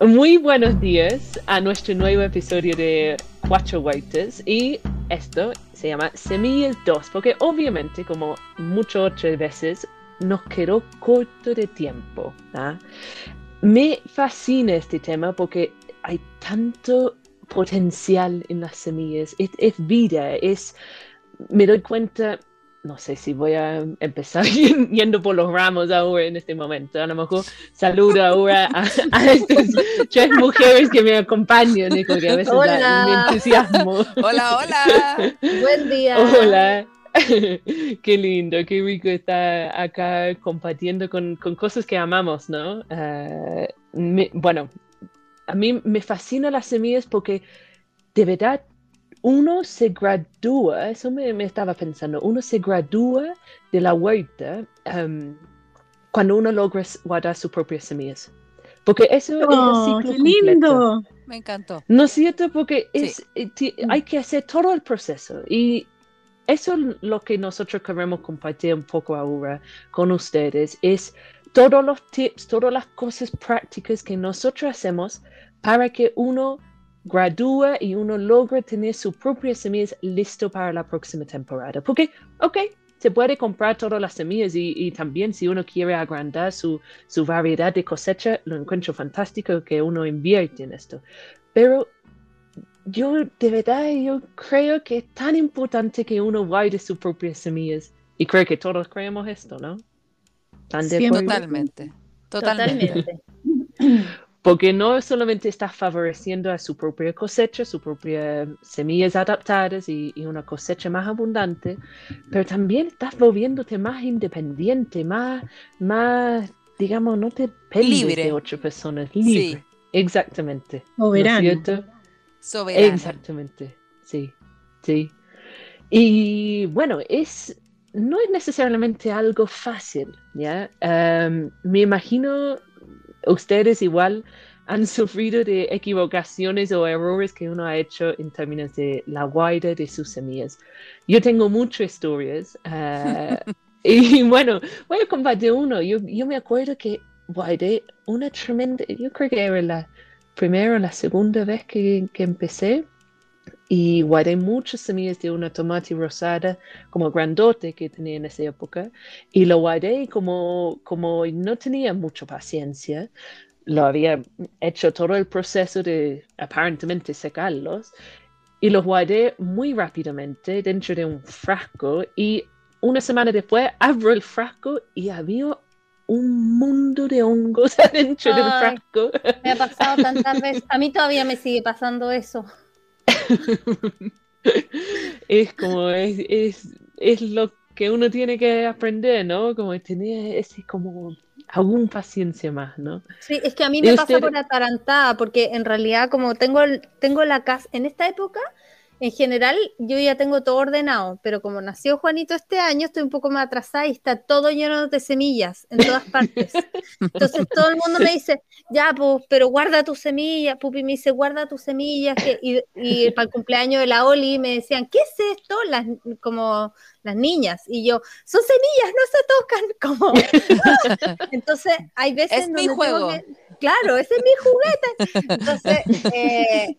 Muy buenos días a nuestro nuevo episodio de Cuatro Whites y esto se llama Semillas 2 porque obviamente como muchas otras veces nos quedó corto de tiempo. ¿ah? Me fascina este tema porque hay tanto potencial en las semillas, es, es vida, es, me doy cuenta no sé si voy a empezar yendo por los ramos ahora en este momento. A lo mejor saludo ahora a, estas tres mujeres que me acompañan y que a veces hola. me entusiasmo. Hola, hola. Buen día. Hola. Qué lindo, qué rico estar acá compartiendo con, con cosas que amamos, ¿no? Uh, me, bueno, a mí me fascinan las semillas porque de verdad uno se gradúa, eso me, me, estaba pensando, uno se gradúa de la huerta um, cuando uno logra guardar sus propias semillas. Porque eso oh, es el ciclo qué lindo. Me encantó. ¿No es cierto? Porque es, sí. hay que hacer todo el proceso y eso es lo que nosotros queremos compartir un poco ahora con ustedes, es todos los tips, todas las cosas prácticas que nosotros hacemos para que uno gradúa y uno logra tener su propia semillas listo para la próxima temporada. Porque, ok, se puede comprar todas las semillas y, y también si uno quiere agrandar su, su, variedad de cosecha, lo encuentro fantástico que uno invierte en esto. Pero yo de verdad, yo creo que es tan importante que uno guarde sus propias semillas. Y creo que todos creemos esto, ¿no? Sí, totalmente. Totalmente. totalmente. porque no solamente está favoreciendo a su propia cosecha, sus propias semillas adaptadas y, y, una cosecha más abundante, pero también estás volviéndote más independiente, más, más digamos, no te dependes de ocho personas, libre. Sí. Exactamente. Soberano. ¿No? Soberano. Exactamente, sí, sí. Y bueno, es, no es necesariamente algo fácil, ¿ya? Um, me imagino ustedes igual han sufrido de equivocaciones o errores que uno ha hecho en términos de la guarda de sus semillas. Yo tengo muchas historias uh, y bueno, voy a compartir uno. Yo, yo me acuerdo que guardé una tremenda, yo creo que era la primera o la segunda vez que, que empecé y guardé muchas semillas de una tomate rosada como grandote que tenía en esa época y lo guardé como, como no tenía mucha paciencia, lo había hecho todo el proceso de aparentemente secarlos y los guardé muy rápidamente dentro de un frasco y una semana después abro el frasco y había un mundo de hongos adentro del frasco. Me ha pasado tantas veces, a mí todavía me sigue pasando eso. es como, es, es, es, lo que uno tiene que aprender, ¿no? Como tener ese como aún paciencia más, ¿no? Sí, es que a mí me pasa por atarantada, porque en realidad como tengo, tengo la casa, en esta época en general yo ya tengo todo ordenado, pero como nació Juanito este año, estoy un poco más atrasada y está todo lleno de semillas en todas partes. Entonces todo el mundo me dice, ya, pues, pero guarda tus semillas. Pupi me dice, guarda tus semillas. Y, y, para el cumpleaños de la Oli me decían, ¿qué es esto? Las, como las niñas. Y yo, son semillas, no se tocan. Como... Entonces hay veces... Es mi juego. Claro, ese es mi juguete. Entonces... Eh,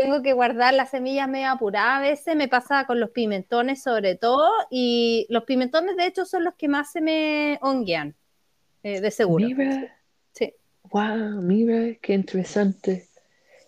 tengo que guardar las semillas medio apuradas a veces, me pasa con los pimentones sobre todo, y los pimentones de hecho son los que más se me honguean, eh, de seguro. Mira, sí. wow, mira, qué interesante.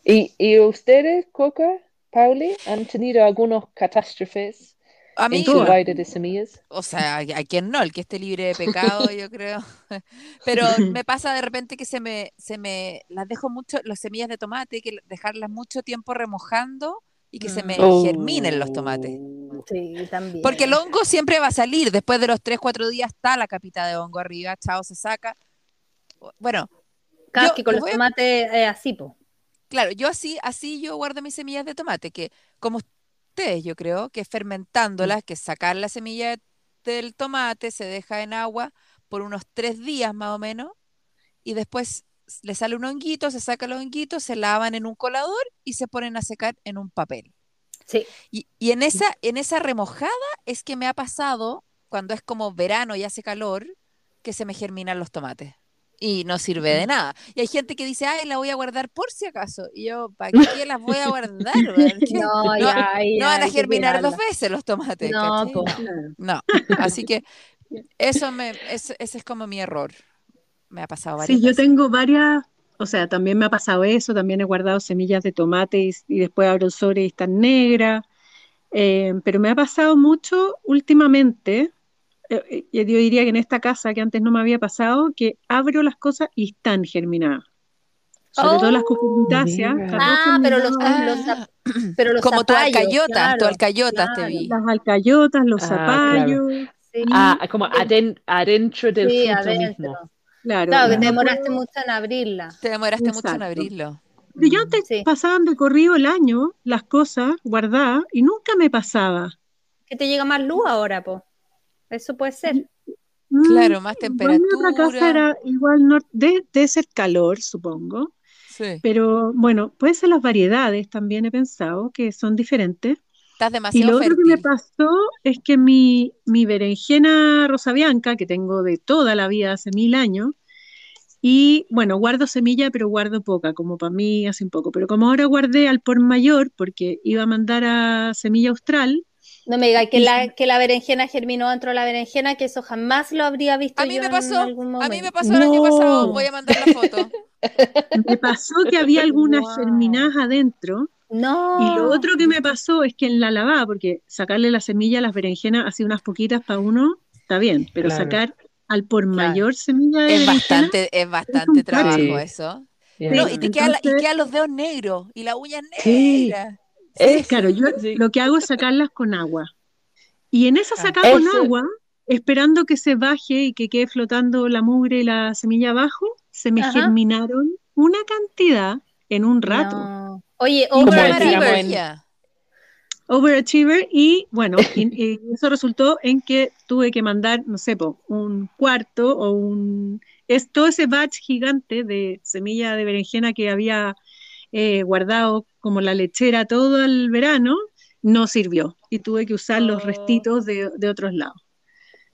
¿Y, y ustedes, Coca, Pauli, han tenido algunos catástrofes? A mí, de semillas. O sea, a quien no, el que esté libre de pecado, yo creo. Pero me pasa de repente que se me, se me las dejo mucho, las semillas de tomate, que dejarlas mucho tiempo remojando y que se me mm. germinen los tomates. Sí, también. Porque el hongo siempre va a salir, después de los 3, 4 días está la capita de hongo arriba, chao, se saca. Bueno. Claro, que con los tomates eh, así, po. Claro, yo así, así yo guardo mis semillas de tomate, que como yo creo, que fermentándolas, que sacar la semilla del tomate, se deja en agua por unos tres días más o menos, y después le sale un honguito, se saca los honguitos, se lavan en un colador y se ponen a secar en un papel. Sí. Y, y en, esa, en esa remojada es que me ha pasado, cuando es como verano y hace calor, que se me germinan los tomates. Y no sirve de nada. Y hay gente que dice, ay, la voy a guardar por si acaso. Y yo, ¿para qué las voy a guardar? No, ya, no ya, van a germinar dos veces los tomates. No. No, así que eso me, es- ese es como mi error. Me ha pasado varias Sí, yo tengo varias, o sea, también me ha pasado eso, también he guardado semillas de tomate y, y después abro el sobre y están negras, Eh, pero me ha pasado mucho últimamente, eh, eh, yo diría que en esta casa que antes no me había pasado, que abro las cosas y están germinadas. Sobre todo las todas Ah, pero los, germinadas. los pero los Como tu zapallos, alcayotas, tu claro, alcayotas te claro. vi. las alcayotas, los Ah, zapallos, Sí, Ah, como aden- adentro del sí, fruto adentro. mismo. claro. Claro, que te demoraste mucho en abrirla. Te demoraste mucho en abrirlo. Pero yo antes Sí. pasaban de corrido el año las cosas guardadas y nunca me pasaba. Que te llega más luz ahora, po. Eso puede ser. Mm, Claro, más igual mi otra casa temperatura. era igual, no, de- debe ser calor, supongo, Sí. pero bueno, puede ser las variedades, también he pensado que son diferentes. Estás Y demasiado lo otro que me fértil. pasó es que mi, mi berenjena rosa bianca, que tengo de toda la vida, hace mil años, y bueno, guardo semilla, pero guardo poca, como para mí hace un poco. Pero como ahora guardé al por mayor, porque iba a mandar a Semilla Austral, No me digas que la, que la berenjena germinó dentro de la berenjena, que eso jamás lo habría visto A mí yo me en pasó, a mí me pasó el año pasado. No. Voy a mandar la foto. me pasó que había algunas Wow. germinadas adentro. No. Y lo otro que me pasó es que en la lavada, porque sacarle la semilla a las berenjenas, así unas poquitas para uno, está bien, pero Claro. sacar al por Claro. mayor semilla de Es berenjena, bastante, es bastante trabajo Sí. eso. No, y te la- y entonces- quedan los dedos negros y las uñas Sí. Es- claro, yo sí. lo que hago es sacarlas con agua. Y en esa Ah. sacada con Eso- agua, esperando que se baje y que quede flotando la mugre y la semilla abajo, se me Ajá. germinaron una cantidad en un rato. No. Oye, overachiever. en-. Overachiever y bueno, y- y eso resultó en que tuve que mandar, no sé, po, un cuarto o un... Es todo ese batch gigante de semilla de berenjena que había eh, guardado como la lechera todo el verano, no sirvió y tuve que usar los Oh. restitos de, de otros lados.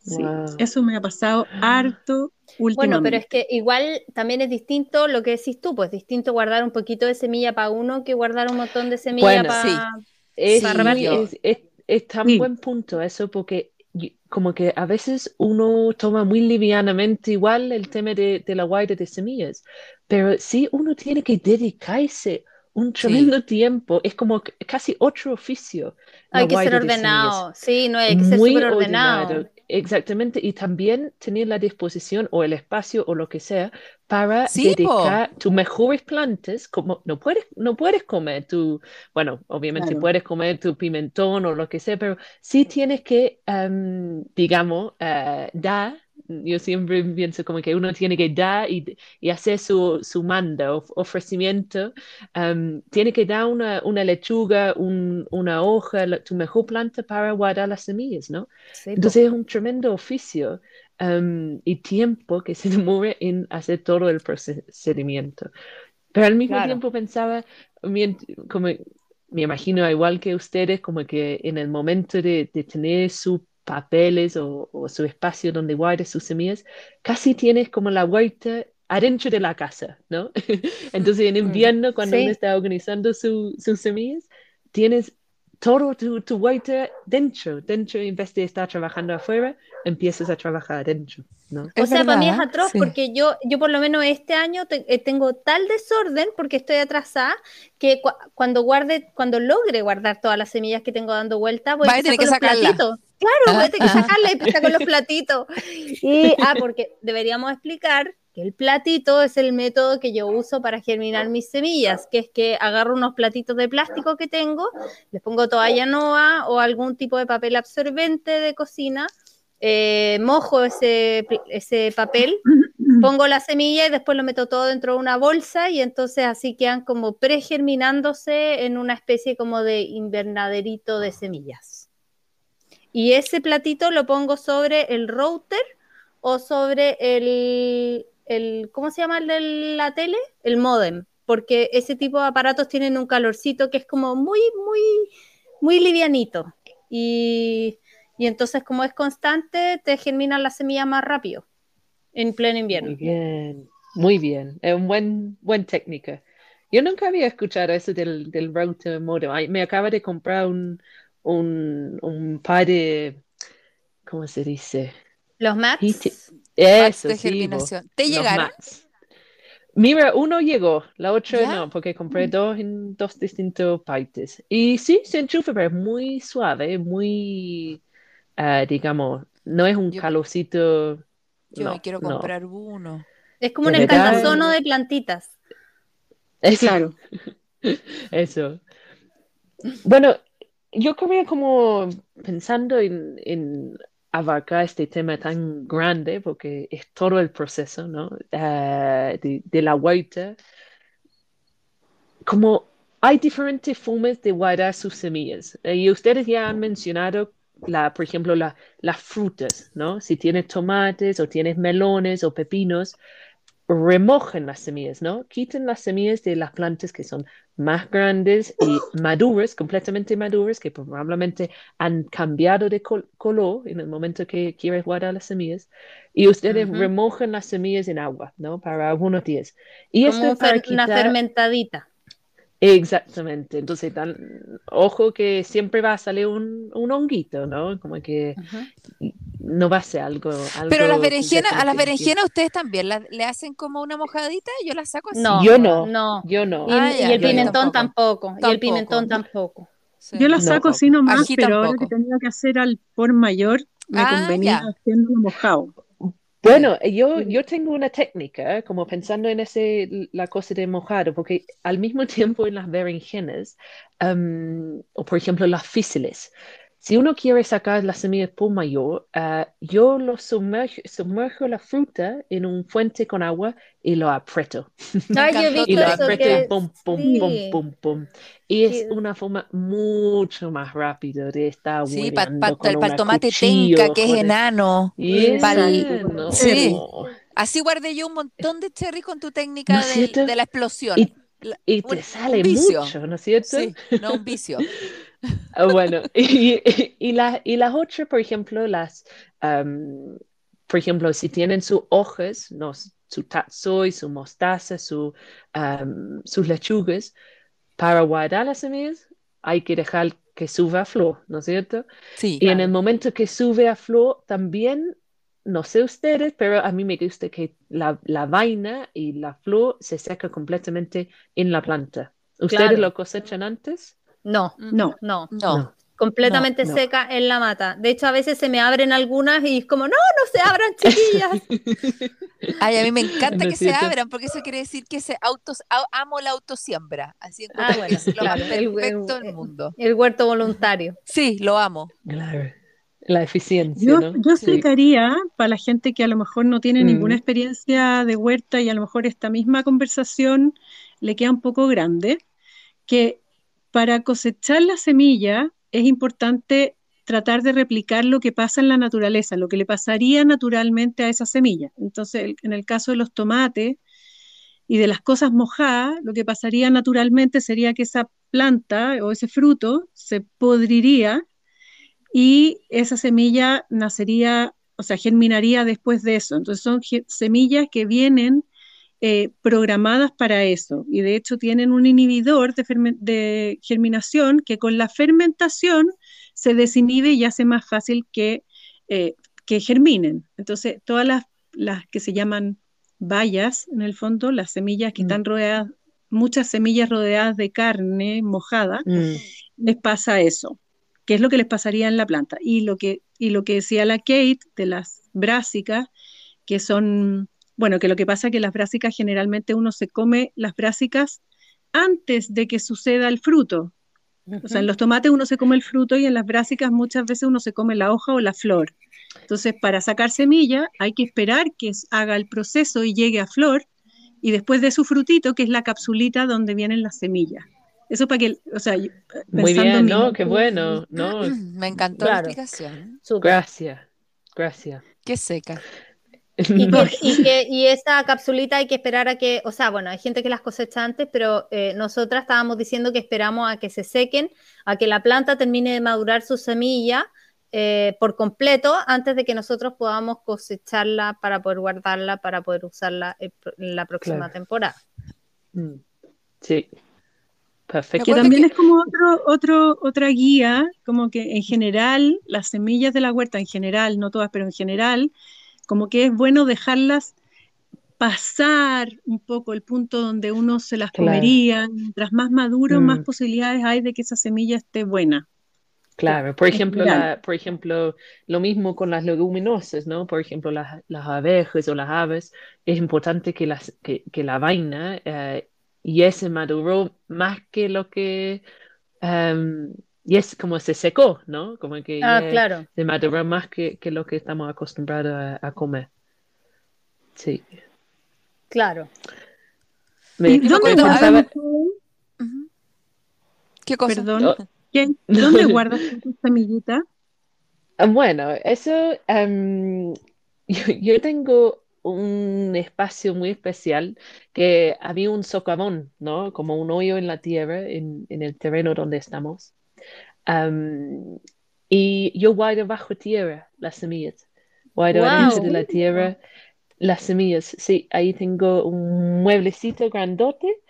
Sí, Wow. eso me ha pasado harto últimamente. Bueno, pero es que igual también es distinto lo que decís tú, pues distinto guardar un poquito de semilla para uno que guardar un montón de semilla Bueno, para... sí. Es, Sí, yo- es, es- es tan Sí. buen punto eso, porque como que a veces uno toma muy livianamente igual el tema de, de la guarda de semillas, pero sí uno tiene que dedicarse un tremendo tiempo, es como casi otro oficio. Hay que ser ordenado, sí, no hay que ser muy ordenado. ordenado, exactamente, y también tener la disposición o el espacio o lo que sea para Sí, po. dedicar tus mejores plantas, como no puedes, no puedes comer tu, bueno, obviamente Claro. puedes comer tu pimentón o lo que sea, pero sí tienes que, em, digamos, eh, dar. Yo siempre pienso como que uno tiene que dar y, y hacer su, su manda, of- ofrecimiento. em, tiene que dar una, una lechuga, un- una hoja, la- tu mejor planta para guardar las semillas, ¿no? Sí. Entonces es un tremendo oficio em, y tiempo que se demora en hacer todo el procedimiento. Pero al mismo Claro. tiempo pensaba, como me imagino igual que ustedes, como que en el momento de, de tener sus papeles o, o su espacio donde guarde sus semillas, casi tienes como la huerta adentro de la casa, ¿no? Entonces en invierno, cuando Sí. uno está organizando su- sus semillas, tienes todo tu, tu huerta dentro, dentro, en vez de estar trabajando afuera, empiezas a trabajar adentro, ¿no? O sea, para mí es verdad, atroz sí. porque yo, yo por lo menos este año te- eh, tengo tal desorden porque estoy atrasada que cua- cuando guarde, cuando logre guardar todas las semillas que tengo dando vuelta, voy a tener que con los sacarla. platitos. Claro, voy a tener que Ah. sacarla y empezar con los platitos. Y, ah, porque deberíamos explicar que el platito es el método que yo uso para germinar mis semillas, que es que agarro unos platitos de plástico que tengo, les pongo toalla noa o algún tipo de papel absorbente de cocina, eh, mojo ese, ese papel, pongo la semilla y después lo meto todo dentro de una bolsa y entonces así quedan como pregerminándose en una especie como de invernaderito de semillas. Y ese platito lo pongo sobre el router o sobre el, el ¿cómo se llama el de la tele? El modem, porque ese tipo de aparatos tienen un calorcito que es como muy, muy, muy livianito. Y, y entonces como es constante, te germinan las semillas más rápido en pleno Muy invierno. bien. Muy bien, es un buen, buen técnica. Yo nunca había escuchado eso del, del router modem. Me acaba de comprar un, un, un par de, ¿cómo se dice? Los maps. Eso, de sí, germinación. ¿Te los llegaron? Mira, uno llegó, la otra ¿Ya? no, porque compré dos en dos distintos partes. Y sí, se enchufa, pero es muy suave, muy, ah, digamos, no es un Yo- calorcito. Yo no, me quiero no. comprar uno. Es como un escaldazono de plantitas. Eso, Claro. eso. Bueno, yo quería como pensando en, en abarcar este tema tan grande, porque es todo el proceso, ¿no? Ah, de, de la huerta. Como hay diferentes formas de guardar sus semillas. Eh, y ustedes ya han mencionado, la, por ejemplo, la- las frutas, ¿no? Si tienes tomates o tienes melones o pepinos, remojen las semillas, ¿no? Quiten las semillas de las plantas que son más grandes y maduras, completamente maduras, que probablemente han cambiado de col- color en el momento que quieres guardar las semillas. Y ustedes Ujú. remojan las semillas en agua, ¿no? Para algunos días. Y Como esto un para fer- una quitar- fermentadita. Exactamente. Entonces, tan- ojo que siempre va a salir un, un honguito, ¿no? Como que no va a ser algo, Pero las algo berenjenas, a las berenjenas ustedes también las- le hacen como una mojadita, yo las saco así. No, Yo no. no. Yo no. Y, Ah, y ya, el pimentón tampoco. tampoco. Y el pimentón tampoco. Sí. Yo la No, saco así nomás, pero ahora que tenía que hacer al por mayor, me Ah, convenía ya. haciéndolo mojado. Bueno, yo, Sí. yo tengo una técnica, como pensando en ese, la cosa de mojado, porque al mismo tiempo en las berenjenas, em, o por ejemplo las fíciles, si uno quiere sacar las semillas por mayor, ah, yo lo sumerjo, sumerjo la fruta en un fuente con agua y lo aprieto. Ay, yo he Y lo aprieto que y pum, pum, sí. pum, pum, pum. Y es Sí. una forma mucho más rápida de estar Sí, para hueleando con el una tomate cuchillo, tenca, que es enano. Y Pa'l- no. Sí. Así guardé yo un montón de cherry con tu técnica ¿No del- de la explosión. Y, La- y un- te un sale vicio. mucho, ¿no es cierto? Sí, no un vicio. Ah, bueno, y, y, la- y las otras, por ejemplo, las, por ejemplo, si tienen sus hojas, no, su tatsoi, su mostaza, su, sus lechugas, para guardar las semillas hay que dejar que suba a flor, ¿no es cierto? Sí. Y en el momento que sube a flor, también, no sé ustedes, pero a mí me gusta que la, la vaina y la flor se seca completamente en la planta. ¿Ustedes Claro. lo cosechan antes? No, No, no. No. Completamente No, no. seca en la mata. De hecho, a veces se me abren algunas y es como, no, no se abran, chiquillas. Ay, a mí me encanta ¿No que es se abran, porque eso quiere decir que se autos, amo la autosiembra. Así encuentro Ah, que es lo más claro, el- el- perfecto del el- mundo. El huerto voluntario. Sí, lo amo. Claro. La eficiencia, yo, ¿no? yo Sí. para la gente que a lo mejor no tiene Mm. ninguna experiencia de huerta y a lo mejor esta misma conversación le queda un poco grande, que para cosechar la semilla es importante tratar de replicar lo que pasa en la naturaleza, lo que le pasaría naturalmente a esa semilla. Entonces, en el caso de los tomates y de las cosas mojadas, lo que pasaría naturalmente sería que esa planta o ese fruto se podriría y esa semilla nacería, o sea, germinaría después de eso. Entonces son semillas que vienen eh, programadas para eso y de hecho tienen un inhibidor de, de germinación que con la fermentación se desinhibe y hace más fácil que, eh, que germinen. Entonces, todas las, las que se llaman bayas, en el fondo, las semillas que Mm. están rodeadas, muchas semillas rodeadas de carne mojada, Mm, les pasa eso, que es lo que les pasaría en la planta. Y lo que, y lo que decía la Kate de las brásicas, que son, bueno, que lo que pasa es que las brásicas generalmente uno se come las brásicas antes de que suceda el fruto. O sea, en los tomates uno se come el fruto y en las brásicas muchas veces uno se come la hoja o la flor. Entonces, para sacar semilla hay que esperar que haga el proceso y llegue a flor y después de su frutito, que es la capsulita donde vienen las semillas. Eso para que, o sea, yo- Muy bien, ¿no? Qué bueno, ¿no? Me encantó la explicación. Gracias, gracias. Qué seca. Y, que, y, que- y esa capsulita hay que esperar a que, o sea, bueno, hay gente que las cosecha antes, pero eh, nosotras estábamos diciendo que esperamos a que se sequen, a que la planta termine de madurar su semilla eh, por completo antes de que nosotros podamos cosecharla para poder guardarla, para poder usarla en la próxima Claro. temporada. Mm, Sí, perfecto. Que también que- es como otro, otro, otra guía, como que en general, las semillas de la huerta, en general, no todas, pero en general, como que es bueno dejarlas pasar un poco el punto donde uno se las Claro. comería. Mientras más maduro, más Mm. posibilidades hay de que esa semilla esté buena. Claro, por ejemplo, la, por ejemplo, lo mismo con las leguminosas, ¿no? Por ejemplo, las, las abejas o las aves, es importante que, las, que, que la vaina eh, ya se maduró más que lo que, em, y es como se secó, ¿no? Como que Ah, ya claro. se maduró más que, que lo que estamos acostumbrados a, a comer. Sí. Claro. Me- ¿Y me dónde? Ujú. ¿Qué cosa? Perdón. Oh. ¿qué- ¿Dónde guardas tu semillita? Ah, Bueno, eso, em, yo, yo tengo un espacio muy especial que había un socavón, ¿no? Como un hoyo en la tierra, en, en el terreno donde estamos. Am, y yo guardo bajo tierra las semillas. Guardo Wow. adentro de la tierra las semillas. Sí, ahí tengo un mueblecito grandote.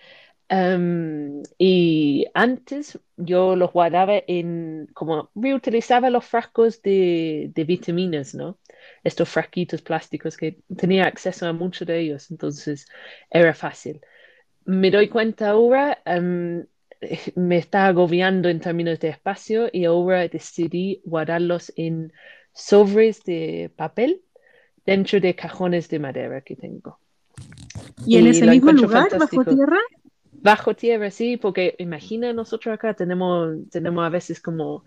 Am, y antes yo los guardaba en, como reutilizaba los frascos de, de vitaminas, ¿no? Estos frasquitos plásticos que tenía acceso a muchos de ellos, entonces era fácil. Me doy cuenta ahora, am, me está agobiando en términos de espacio y ahora decidí guardarlos en sobres de papel dentro de cajones de madera que tengo. ¿Y en Y ese mismo lugar, bajo fantástico. tierra? Bajo tierra, sí, porque imagina nosotros acá tenemos, tenemos a veces como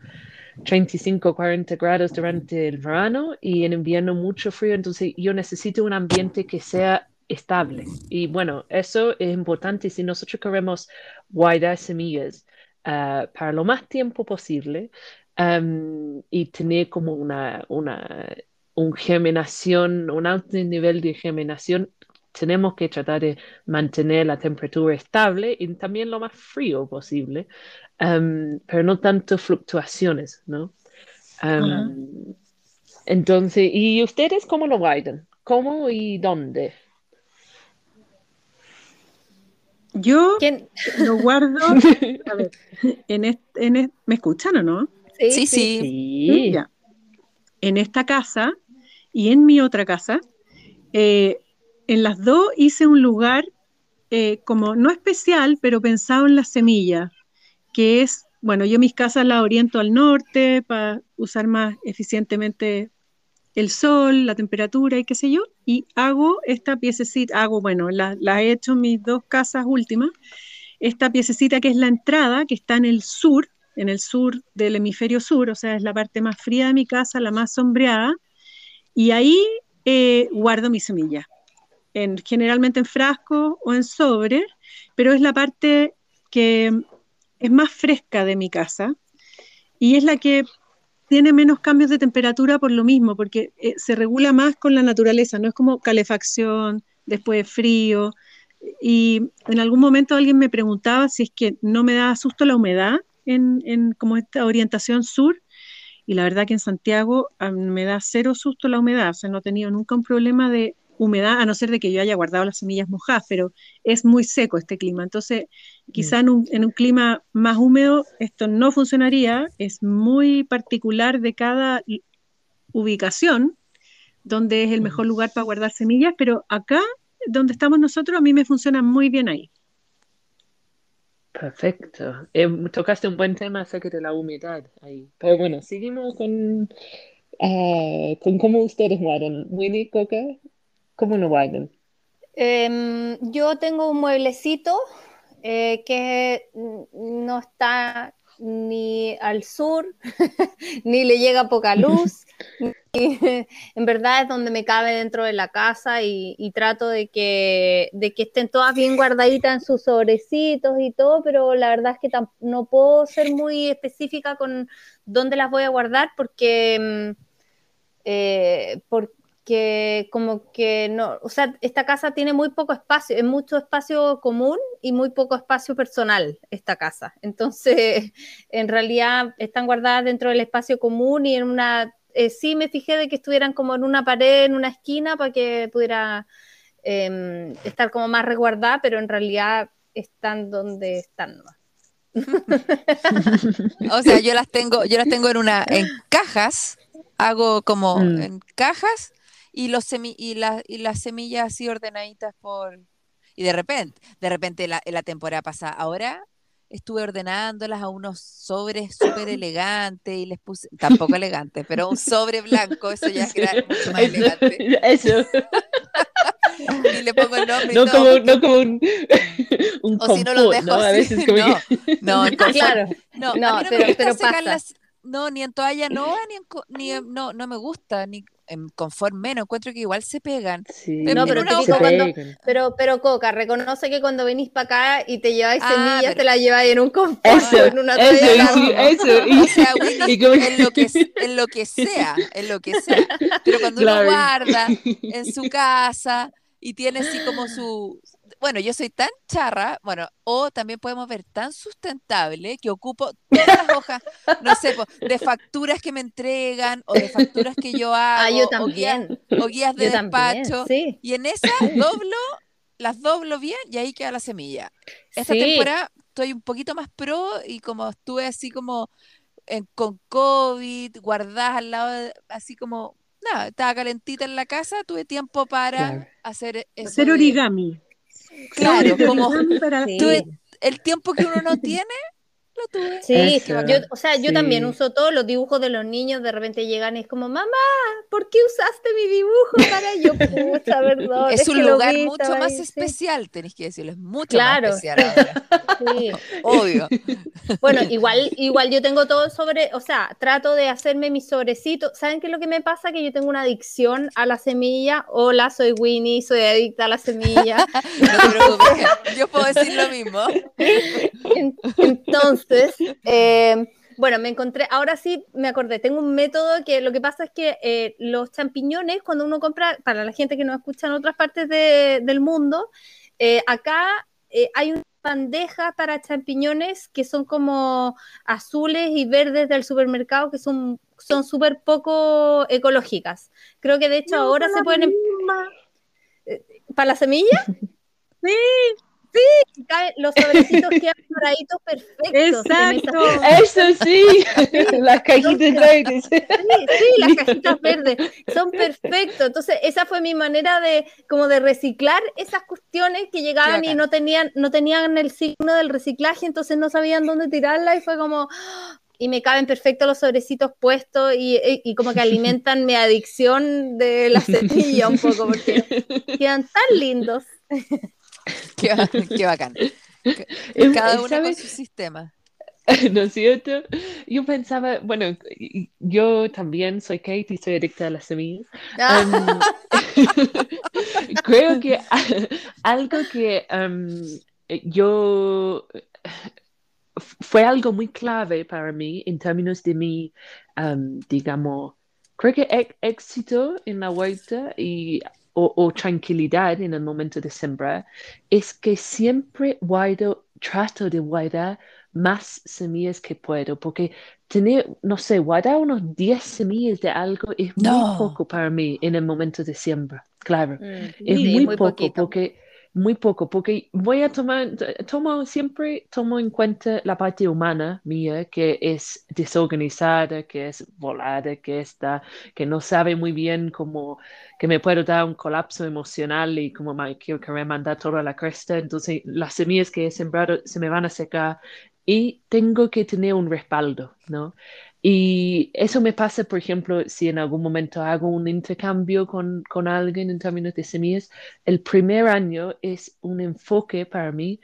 35, 40 grados durante el verano y en invierno mucho frío, entonces yo necesito un ambiente que sea estable. Y bueno, eso es importante si nosotros queremos guardar semillas ah, para lo más tiempo posible am, y tener como una, una un germinación, un alto nivel de germinación, tenemos que tratar de mantener la temperatura estable y también lo más frío posible, am, pero no tanto fluctuaciones, ¿no? Ajá. entonces, ¿y ustedes cómo lo guardan? ¿Cómo y dónde? Yo ¿Quién? lo guardo, a ver, en est- en est- ¿me escuchan o no? Sí, sí. Sí. Ya. En esta casa y en mi otra casa, eh, en las dos hice un lugar eh, como no especial, pero pensado en las semillas, que es, bueno, yo mis casas las oriento al norte para usar más eficientemente el sol, la temperatura y qué sé yo, y hago esta piececita, hago, bueno, la, he hecho en mis dos casas últimas, esta piececita que es la entrada, que está en el sur, en el sur del hemisferio sur, o sea, es la parte más fría de mi casa, la más sombreada, y ahí eh, guardo mis semillas, en, generalmente en frasco o en sobre, pero es la parte que es más fresca de mi casa y es la que tiene menos cambios de temperatura por lo mismo, porque eh, se regula más con la naturaleza, no es como calefacción, después frío. Y en algún momento alguien me preguntaba si es que no me da susto la humedad en, en como esta orientación sur, y la verdad que en Santiago ah, me da cero susto la humedad, o sea, no he tenido nunca un problema de humedad, a no ser de que yo haya guardado las semillas mojadas, pero es muy seco este clima. Entonces, quizá en un, en un clima más húmedo esto no funcionaría, es muy particular de cada ubicación, donde es el mejor lugar para guardar semillas, pero acá, donde estamos nosotros, a mí me funciona muy bien ahí. Perfecto. Eh, tocaste un buen tema acerca de la humedad ahí. Pero bueno, seguimos con, ah, con cómo ustedes guardan. Winnie, Coca, ¿cómo lo guardan? Em, yo tengo un mueblecito eh, que no está ni al sur, ni le llega poca luz. en verdad es donde me cabe dentro de la casa y, y trato de que, de que estén todas bien guardaditas en sus sobrecitos y todo, pero la verdad es que no puedo ser muy específica con dónde las voy a guardar porque, mm, eh, por- que como que no, o sea, esta casa tiene muy poco espacio, es mucho espacio común y muy poco espacio personal esta casa. Entonces, en realidad están guardadas dentro del espacio común y en una, eh, sí me fijé de que estuvieran como en una pared, en una esquina, para que pudiera em, estar como más resguardada, pero en realidad están donde están. o sea, yo las tengo, yo las tengo en una, en cajas, hago como Mm. en cajas y los semi, y, la- y las semillas así ordenaditas por y de repente, de repente la, la temporada pasada, ahora estuve ordenándolas a unos sobres súper elegantes y les puse, tampoco elegantes, pero un sobre blanco, eso ya era mucho más elegante. eso. Y le pongo el nombre y No todo, como, porque- no como un, un o si no lo dejo ¿no? A veces como no, que- no, Claro, No, No, a mí no pero- me gusta pero secar pasa. las- no, ni en toalla no, ni en, co- ni en- no, no me gusta, ni en confort menos, encuentro que igual se pegan. Sí, No, pero se típico cuando- pegan. pero, pero Coca, reconoce que cuando venís para acá y te lleváis Ah, semillas, pero- te las lleváis en un confort, Eso, en una eso, toalla eso. y- O sea, Winnie, y como- en lo que en lo que sea, en lo que sea. Pero cuando Claro. uno guarda en su casa y tiene así como su bueno, yo soy tan charra, bueno, o también podemos ver tan sustentable que ocupo todas las hojas, no sé, po, de facturas que me entregan o de facturas que yo hago, Ah, yo o guías, también. o guías de Yo también, despacho. sí. Y en esa doblo, las doblo bien y ahí queda la semilla. Esta Sí. temporada estoy un poquito más pro y como estuve así como en- con COVID, guardadas al lado, de- así como, nada, estaba calentita en la casa, tuve tiempo para Claro. hacer eso. Hacer de- origami. Claro, como tuve el tiempo que uno no tiene, lo tuve. Sí, yo, o sea, yo sí. también uso todos los dibujos de los niños, de repente llegan y es como, mamá, ¿por qué usaste mi dibujo para yo? Pucha, perdón. Es un que lo lugar vi, mucho más ahí, sí, especial, tenés que decirlo, es mucho Claro. más especial ahora. sí. Obvio. Bueno, igual, igual yo tengo todo sobre, o sea, trato de hacerme mis sobrecitos. ¿Saben qué es lo que me pasa? Que yo tengo una adicción a la semilla. Hola, soy Winnie, soy adicta a la semilla. No te preocupes, yo puedo decir lo mismo. En- Entonces, eh, bueno, me encontré, ahora sí me acordé, tengo un método que lo que pasa es que eh, los champiñones, cuando uno compra, para la gente que nos escucha en otras partes de- del mundo, eh, acá hay una bandeja para champiñones que son como azules y verdes del supermercado que son son súper poco ecológicas. Creo que de hecho ahora se pueden... em- ¿Para la semilla? Sí. Sí, caen- los sobrecitos quedan doraditos perfectos. Exacto. Eso sí, las cajitas verdes. Sí, sí, las cajitas verdes son perfectos. Entonces, esa fue mi manera de como de reciclar esas cuestiones que llegaban y no tenían, no tenían el signo del reciclaje, entonces no sabían dónde tirarla y fue como y me caben perfecto los sobrecitos puestos y, y- y como que alimentan mi adicción de la semilla un poco porque quedan tan lindos. Qué, qué bacán. Cada uno con su sistema. ¿No es cierto? Yo pensaba, bueno, yo también soy Kate y soy adicta a las semillas. Em, creo que algo que em, yo fue algo muy clave para mí en términos de mi, em, digamos, creo que éxito en la huerta y, o, o tranquilidad en el momento de sembrar es que siempre guardo, trato de guardar más semillas que puedo, porque tener, no sé, guardar unos 10 semillas de algo es muy No. poco para mí en el momento de siembra, claro. mm, Es sí, muy, muy poco, poquito. porque muy poco, porque voy a tomar, tomo siempre tomo en cuenta la parte humana mía, que es desorganizada, que es volada, que está, que no sabe muy bien cómo, que me puedo dar un colapso emocional y como me quiero querer mandar todo a la cresta, entonces las semillas que he sembrado se me van a secar y tengo que tener un respaldo, ¿no? Y eso me pasa, por ejemplo, si en algún momento hago un intercambio con, con alguien en términos de semillas, el primer año es un enfoque para mí,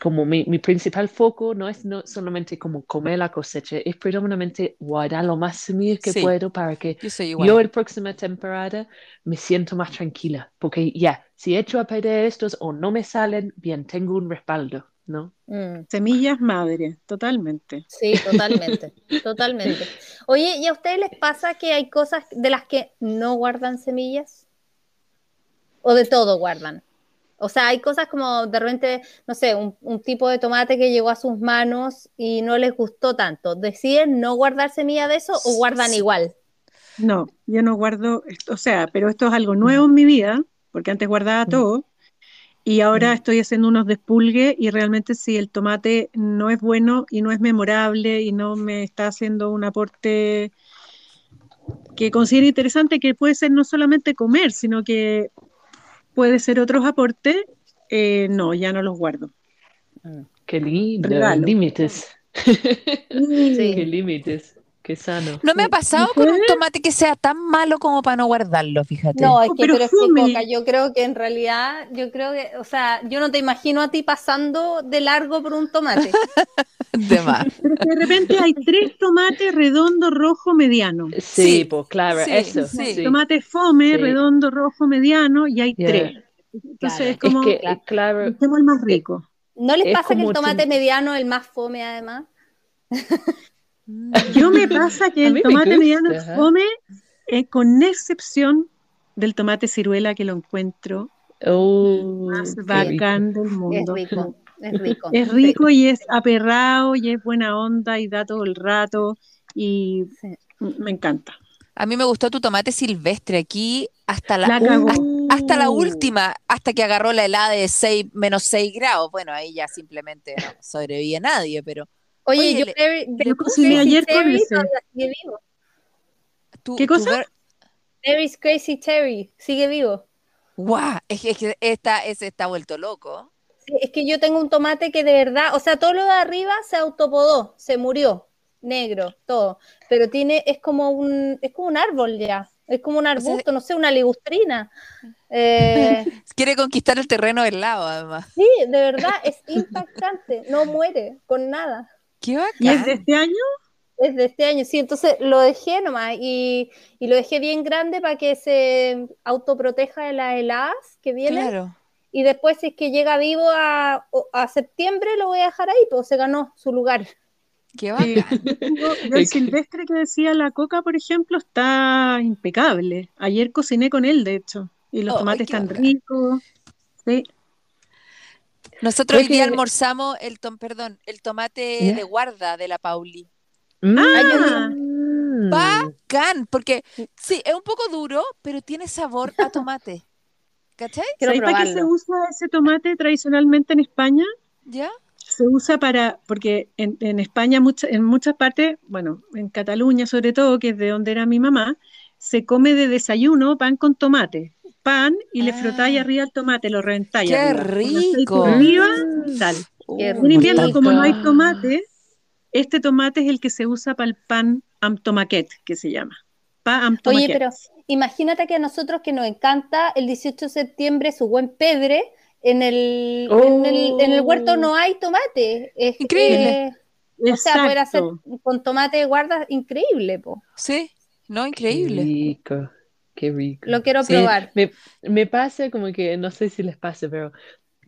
como mi, mi principal foco no es no solamente como comer la cosecha, es predominantemente guardar lo más semillas que Sí. puedo para que Yo en próxima temporada me siento más tranquila, porque ya, si echo a perder estos o no me salen, bien, tengo un respaldo, ¿no? Mm, Semillas madre, totalmente. sí, totalmente, totalmente. Oye, ¿y a ustedes les pasa que hay cosas de las que no guardan semillas? ¿O de todo guardan? O sea, hay cosas como de repente, no sé, un, un tipo de tomate que llegó a sus manos y no les gustó tanto. ¿Deciden no guardar semilla de eso o guardan Sí. igual? No, yo no guardo, esto, o sea, pero esto es algo nuevo en mi vida, porque antes guardaba Mm. todo, y ahora Mm. estoy haciendo unos despulgues y realmente si el tomate no es bueno y no es memorable y no me está haciendo un aporte que considero interesante, que puede ser no solamente comer, sino que puede ser otros aportes, eh, no, ya no los guardo. Qué lindo, límites. Sí. Qué límites, qué sano. No me ha pasado con un tomate que sea tan malo como para no guardarlo, fíjate. No, es Oh, que, pero pero es que. Coca, yo creo que en realidad, yo creo que, o sea, yo no te imagino a ti pasando de largo por un tomate. De más. Pero que de repente hay tres tomates redondo, rojo, mediano. Sí, Sí, pues claro, sí, eso. sí. Tomate fome, Sí. redondo, rojo, mediano y hay Yeah. tres. Entonces Claro. es Es como, que, claro, el más rico. ¿No les Es pasa que el tomate mediano es el más fome además? Yo me pasa que el tomate mediano fome, eh, con excepción del tomate ciruela que lo encuentro oh, más qué rico. bacán del Es mundo. rico, es rico. Es rico y es aperrado y es buena onda y da todo el rato y Sí. me encanta. A mí me gustó tu tomate silvestre aquí hasta la, hasta, la última, hasta que agarró la helada de 6, menos 6 grados. Bueno, ahí ya simplemente no sobrevive nadie, pero Oye, Oye, yo le- Terry cociné ayer con tú, ¿Qué cosa? Terry's Crazy Terry sigue vivo. Guau, es que, es que esta, ese está vuelto loco. Sí, es que yo tengo un tomate que de verdad, o sea, todo lo de arriba se autopodó, se murió, negro, todo, pero tiene, es como un, es como un árbol ya, es como un arbusto, no sé, una ligustrina. Eh, Quiere conquistar el terreno del lado, además. sí, de verdad, es impactante, no muere con nada. Qué ¿Y es de bacán. este año? Es de este año, sí, entonces lo dejé nomás y, y lo dejé bien grande para que se autoproteja de las heladas que vienen. Claro. Y después, si es que llega vivo a, a septiembre, lo voy a dejar ahí, pues se ganó su lugar. Qué bacán. yo el silvestre que decía la coca, por ejemplo, está impecable. Ayer cociné con él, de hecho, y los Oh, tomates están bacán. ricos. Sí. Nosotros hoy Creo día que- almorzamos el tom, perdón, el tomate Ya. de guarda de la Pauli. Ah, Mm. Bacán, porque sí, es un poco duro, pero tiene sabor a tomate. ¿Cachai? ¿sabéis para qué se usa ese tomate tradicionalmente en España? ¿Ya? Se usa para, porque en, en España, mucha- en muchas partes, bueno, en Cataluña sobre todo, que es de donde era mi mamá, se come de desayuno pan con tomate. Pan y le Ah. frotáis arriba el tomate, lo reventáis ¡Qué arriba, rico! arriba y sal. Qué En invierno, rico. como no hay tomate, este tomate es el que se usa para el pan am tomaquet, que se llama. Pa am Oye, pero imagínate que a nosotros que nos encanta el 18 de septiembre su buen pedre, en el, en el, en el huerto no hay tomate. Es, Increíble. eh, o sea, poder hacer Exacto. con tomate de guarda, increíble, po. Sí, no, increíble. rico, qué rico. Lo quiero Sí, probar. Me, me pasa como que, no sé si les pasa, pero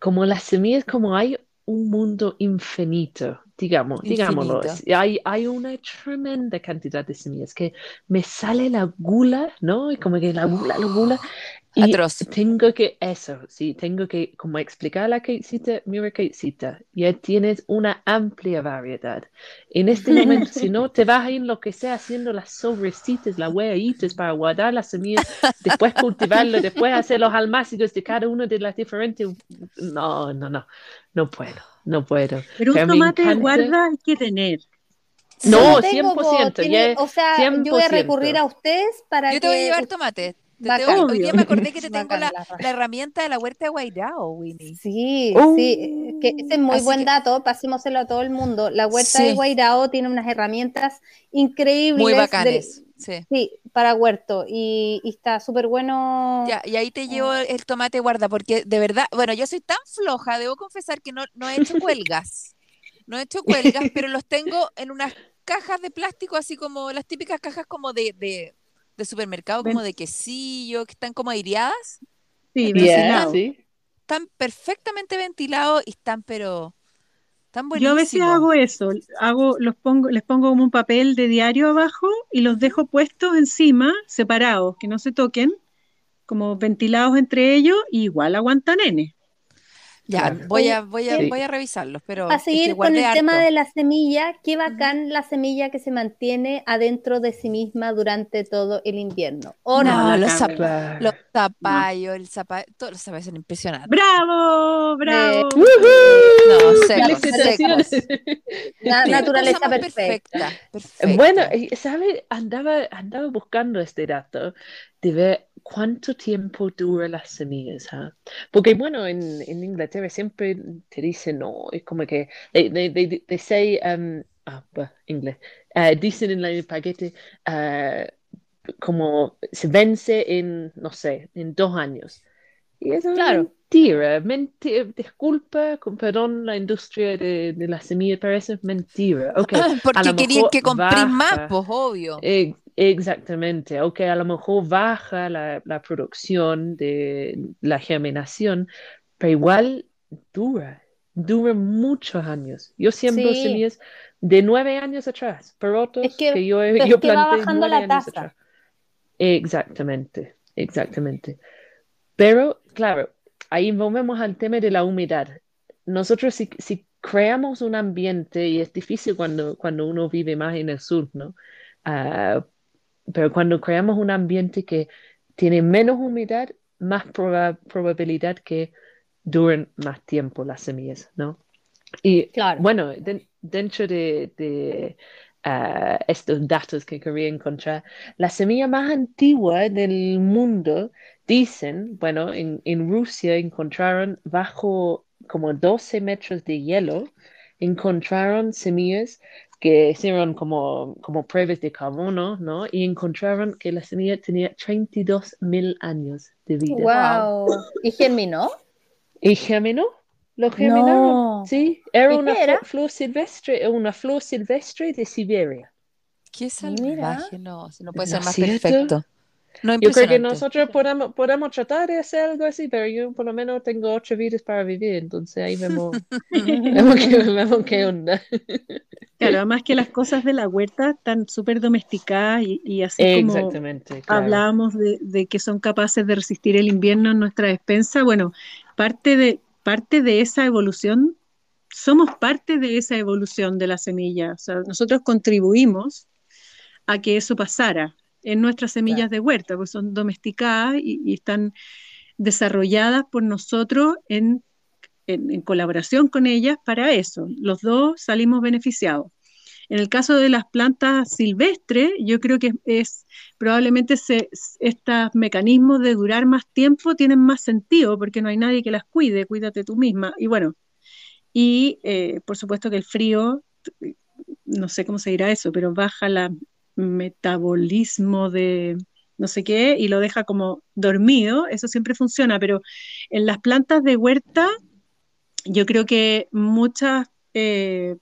como las semillas, como hay un mundo infinito, digamos, digámoslo, Infinito. hay, hay una tremenda cantidad de semillas que me sale la gula, ¿no? Y como que la gula, la gula, y Atroz. tengo que, eso, sí, tengo que como explicar la Katecita, mira Katecita, ya tienes una amplia variedad. En este momento, si no, te vas a enloquecer haciendo las sobrecitas, las huellitas para guardar las semillas, después cultivarlo, después hacer los almácigos de cada una de las diferentes. No, no, no, no puedo, no puedo. Pero un Pero tomate de encanta- guarda hay que tener. No, po, 100%, tiene- ya- o sea, yo voy a 100%. recurrir a ustedes para Yo te voy a llevar tomate. Te Bacán. tengo- hoy día me acordé que te tengo la, la raja. la herramienta de la huerta de Guairao, Winnie. Sí, sí, que ese es muy buen que- dato, pasémoselo a todo el mundo. La huerta Sí. de Guairao tiene unas herramientas increíbles Muy bacanes. Sí. sí, para huerto y, y está súper bueno. Ya, y ahí te llevo el tomate guarda, porque de verdad, bueno, yo soy tan floja, debo confesar que no, no he hecho cuelgas. No he hecho cuelgas, pero los tengo en unas cajas de plástico, así como las típicas cajas como de, de, de supermercado, como de quesillo, que están como aireadas. Sí, sí. Están perfectamente ventilados y están, pero Están Yo a veces buenísimos. hago eso, hago, los pongo, les pongo como un papel de diario abajo y los dejo puestos encima, separados, que no se toquen, como ventilados entre ellos, y igual aguantan N. Ya, Claro. voy a, voy a, Sí. voy a revisarlos, pero que seguir con el tema de la semilla, qué bacán la semilla que se mantiene adentro de sí misma durante todo el invierno. ¿O no? No, la los, zap- Claro. los zapallos, el zapallo, todos los zapallos son impresionantes. ¡Bravo! ¡Bravo! No, secos, Qué naturaleza perfecta. perfecta. Bueno, ¿sabes? Andaba, andaba buscando este dato de ver cuánto tiempo dura las semillas. ¿ah? Porque, bueno, en, en Inglaterra siempre te dicen, no, es como que, they, they, they, they say, um, ah, bah, inglés, Eh, dicen en el paquete, eh, como se vence en, no sé, en dos años. Y es Claro. mentira, mentira, disculpa, con perdón, la industria de, de la semilla, pero eso es mentira. Ok, a Porque querían que comprís más, pues obvio. Ex- Exactamente, ok, a lo mejor baja la, la producción de la germinación, pero igual dura, dura muchos años. Yo siembro Sí. semillas de nueve años atrás, porotos Es que- yo, he- es yo que va bajando la tasa. Exactamente, exactamente. Pero, claro, ahí volvemos al tema de la humedad. Nosotros si, si creamos un ambiente, y es difícil cuando, cuando uno vive más en el sur, ¿no? Ah, pero cuando creamos un ambiente que tiene menos humedad, más proba- probabilidad que duren más tiempo las semillas, ¿no? Y Claro. bueno, den- dentro de, de, ah, estos datos que quería encontrar, la semilla más antigua del mundo, dicen, bueno, en, en Rusia encontraron bajo como 12 metros de hielo, encontraron semillas que hicieron como, como pruebas de carbono, ¿no? Y encontraron que la semilla tenía 32 mil años de vida. Wow. ¿Y germinó? ¿Y germinó? ¿Lo germinaron? No. Sí, era ¿Y una era? flor silvestre, una flor silvestre de Siberia. Qué salvaje, no, si no puede ¿No ser más cierto? perfecto. No, Yo creo que nosotros podemos, podemos tratar de hacer algo así, pero yo por lo menos tengo ocho vidas para vivir, entonces ahí vemos, vemos, qué, vemos qué onda. Claro, además que las cosas de la huerta están súper domesticadas y, y así como Exactamente, claro. hablábamos de, de que son capaces de resistir el invierno en nuestra despensa, bueno, parte de, parte de esa evolución, somos parte de esa evolución de la semilla. O sea, nosotros contribuimos a que eso pasara en nuestras semillas de huerta, porque son domesticadas y, y están desarrolladas por nosotros en, en- en colaboración con ellas para eso. Los dos salimos beneficiados. En el caso de las plantas silvestres, yo creo que es probablemente se, estos mecanismos de durar más tiempo tienen más sentido porque no hay nadie que las cuide, cuídate tú misma. Y bueno, y eh, por supuesto que el frío, no sé cómo se dirá eso, pero baja el metabolismo de no sé qué y lo deja como dormido, eso siempre funciona, pero en las plantas de huerta, yo creo que muchas, eh,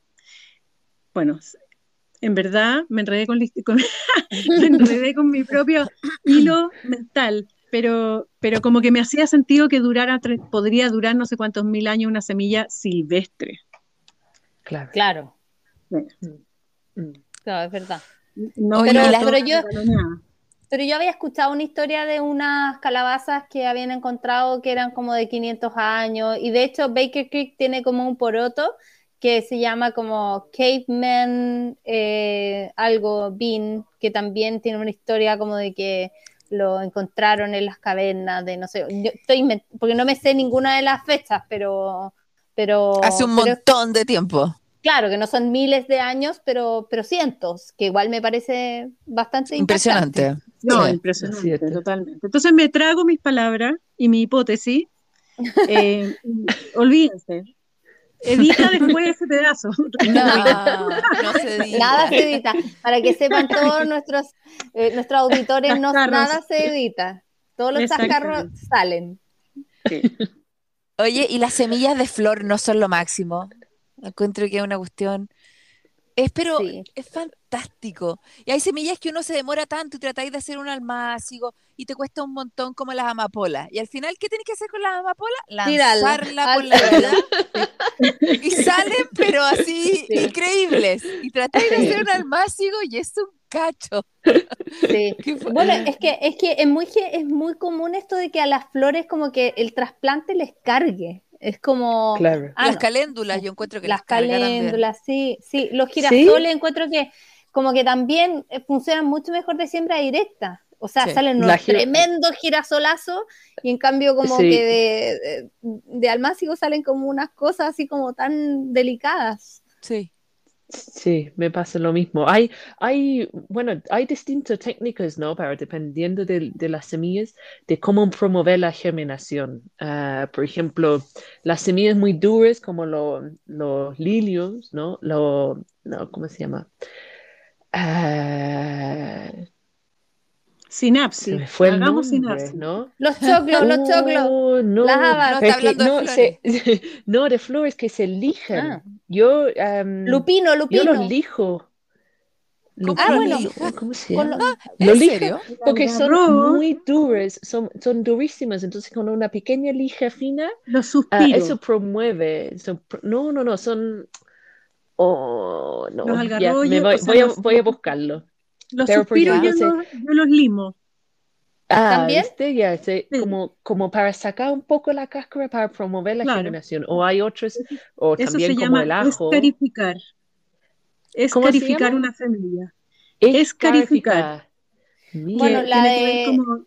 bueno, en verdad me enredé con, con me enredé con mi propio hilo mental, pero, pero como que me hacía sentido que durara, podría durar no sé cuántos mil años una semilla silvestre. Claro. Claro. Mm. Claro, es verdad. No, pero, pero yo, pero yo había escuchado una historia de unas calabazas que habían encontrado que eran como de 500 años y de hecho Baker Creek tiene como un poroto que se llama como Caveman eh, algo bean que también tiene una historia como de que lo encontraron en las cavernas de no sé, yo estoy porque no me sé ninguna de las fechas, pero pero Hace un pero- montón de tiempo. Claro, que no son miles de años, pero, pero cientos, que igual me parece bastante impactante. Impresionante. No, Sí. Es impresionante, totalmente. Entonces me trago mis palabras y mi hipótesis. eh, olvídense. Edita después ese pedazo. No, no se diga. Nada se edita. Para que sepan todos nuestros, eh, nuestros auditores, no, nada se edita. Todos los chascarros Exactamente. salen. Sí. Oye, y las semillas de flor no son lo máximo. Encuentro que es una cuestión Es, pero Sí. es fantástico. Y hay semillas que uno se demora tanto y tratáis de hacer un almácigo y te cuesta un montón como las amapolas. Y al final, ¿qué tenés que hacer con las amapolas? Lanzarla por la vida. Y salen, pero así Sí. increíbles. Y tratáis de hacer un almácigo y es un cacho. Sí. Bueno, es que, es que es muy, es muy común esto de que a las flores como que el trasplante les cargue. Es como Claro. ah, las no, caléndulas, yo encuentro que las caléndulas, sí, sí. Los girasoles encuentro que como que también eh, funcionan mucho mejor de siembra directa. O sea, Sí. salen La unos gira- tremendos girasolazos y en cambio como Sí. que de, de, de almácigo salen como unas cosas así como tan delicadas. Sí. Sí, me pasa lo mismo. Hay, hay, bueno, hay distintas técnicas, ¿no? Para dependiendo de, de las semillas, de cómo promover la germinación. Ah, por ejemplo, las semillas muy duras, como lo- los lilios, ¿no? Lo, no, ¿cómo se llama? Ah, Sinapsis. me fue el Hagamos nombre, sinapsis. ¿no? Los choclos, los choclos. Oh, no, las habas. No, es que hablando de no, se- no, de flores que se eligen. Ah. Yo, am, Lupino, yo lupino. los lijo. ¿Cómo Ah, bueno. ¿Cómo se llama? lo- Lo ¿En lijo serio? porque son muy duras, son, son durísimas. Entonces, con una pequeña lija fina, Los ah, suspiros. eso promueve. son no, no, no, son. Oh, no. Los ya, yo- voy, voy a, voy a buscarlo. Los pero suspiros yo, ejemplo, los, yo los limo. Ah, ¿También? ¿viste? Ya, sí, Sí. como, como para sacar un poco la cáscara para promover la Claro. germinación. O hay otros, o Eso también se como llama el ajo. escarificar. ¿Cómo se Escarificar una semilla. Escarificar. Mira. Bueno, la de- como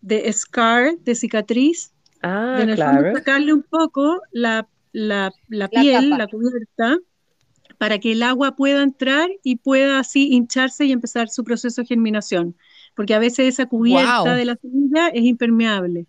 de scar, de cicatriz, Ah, de claro. sacarle un poco la, la, la La piel, capa. la cubierta, para que el agua pueda entrar y pueda así hincharse y empezar su proceso de germinación. Porque a veces esa cubierta de la semilla es impermeable.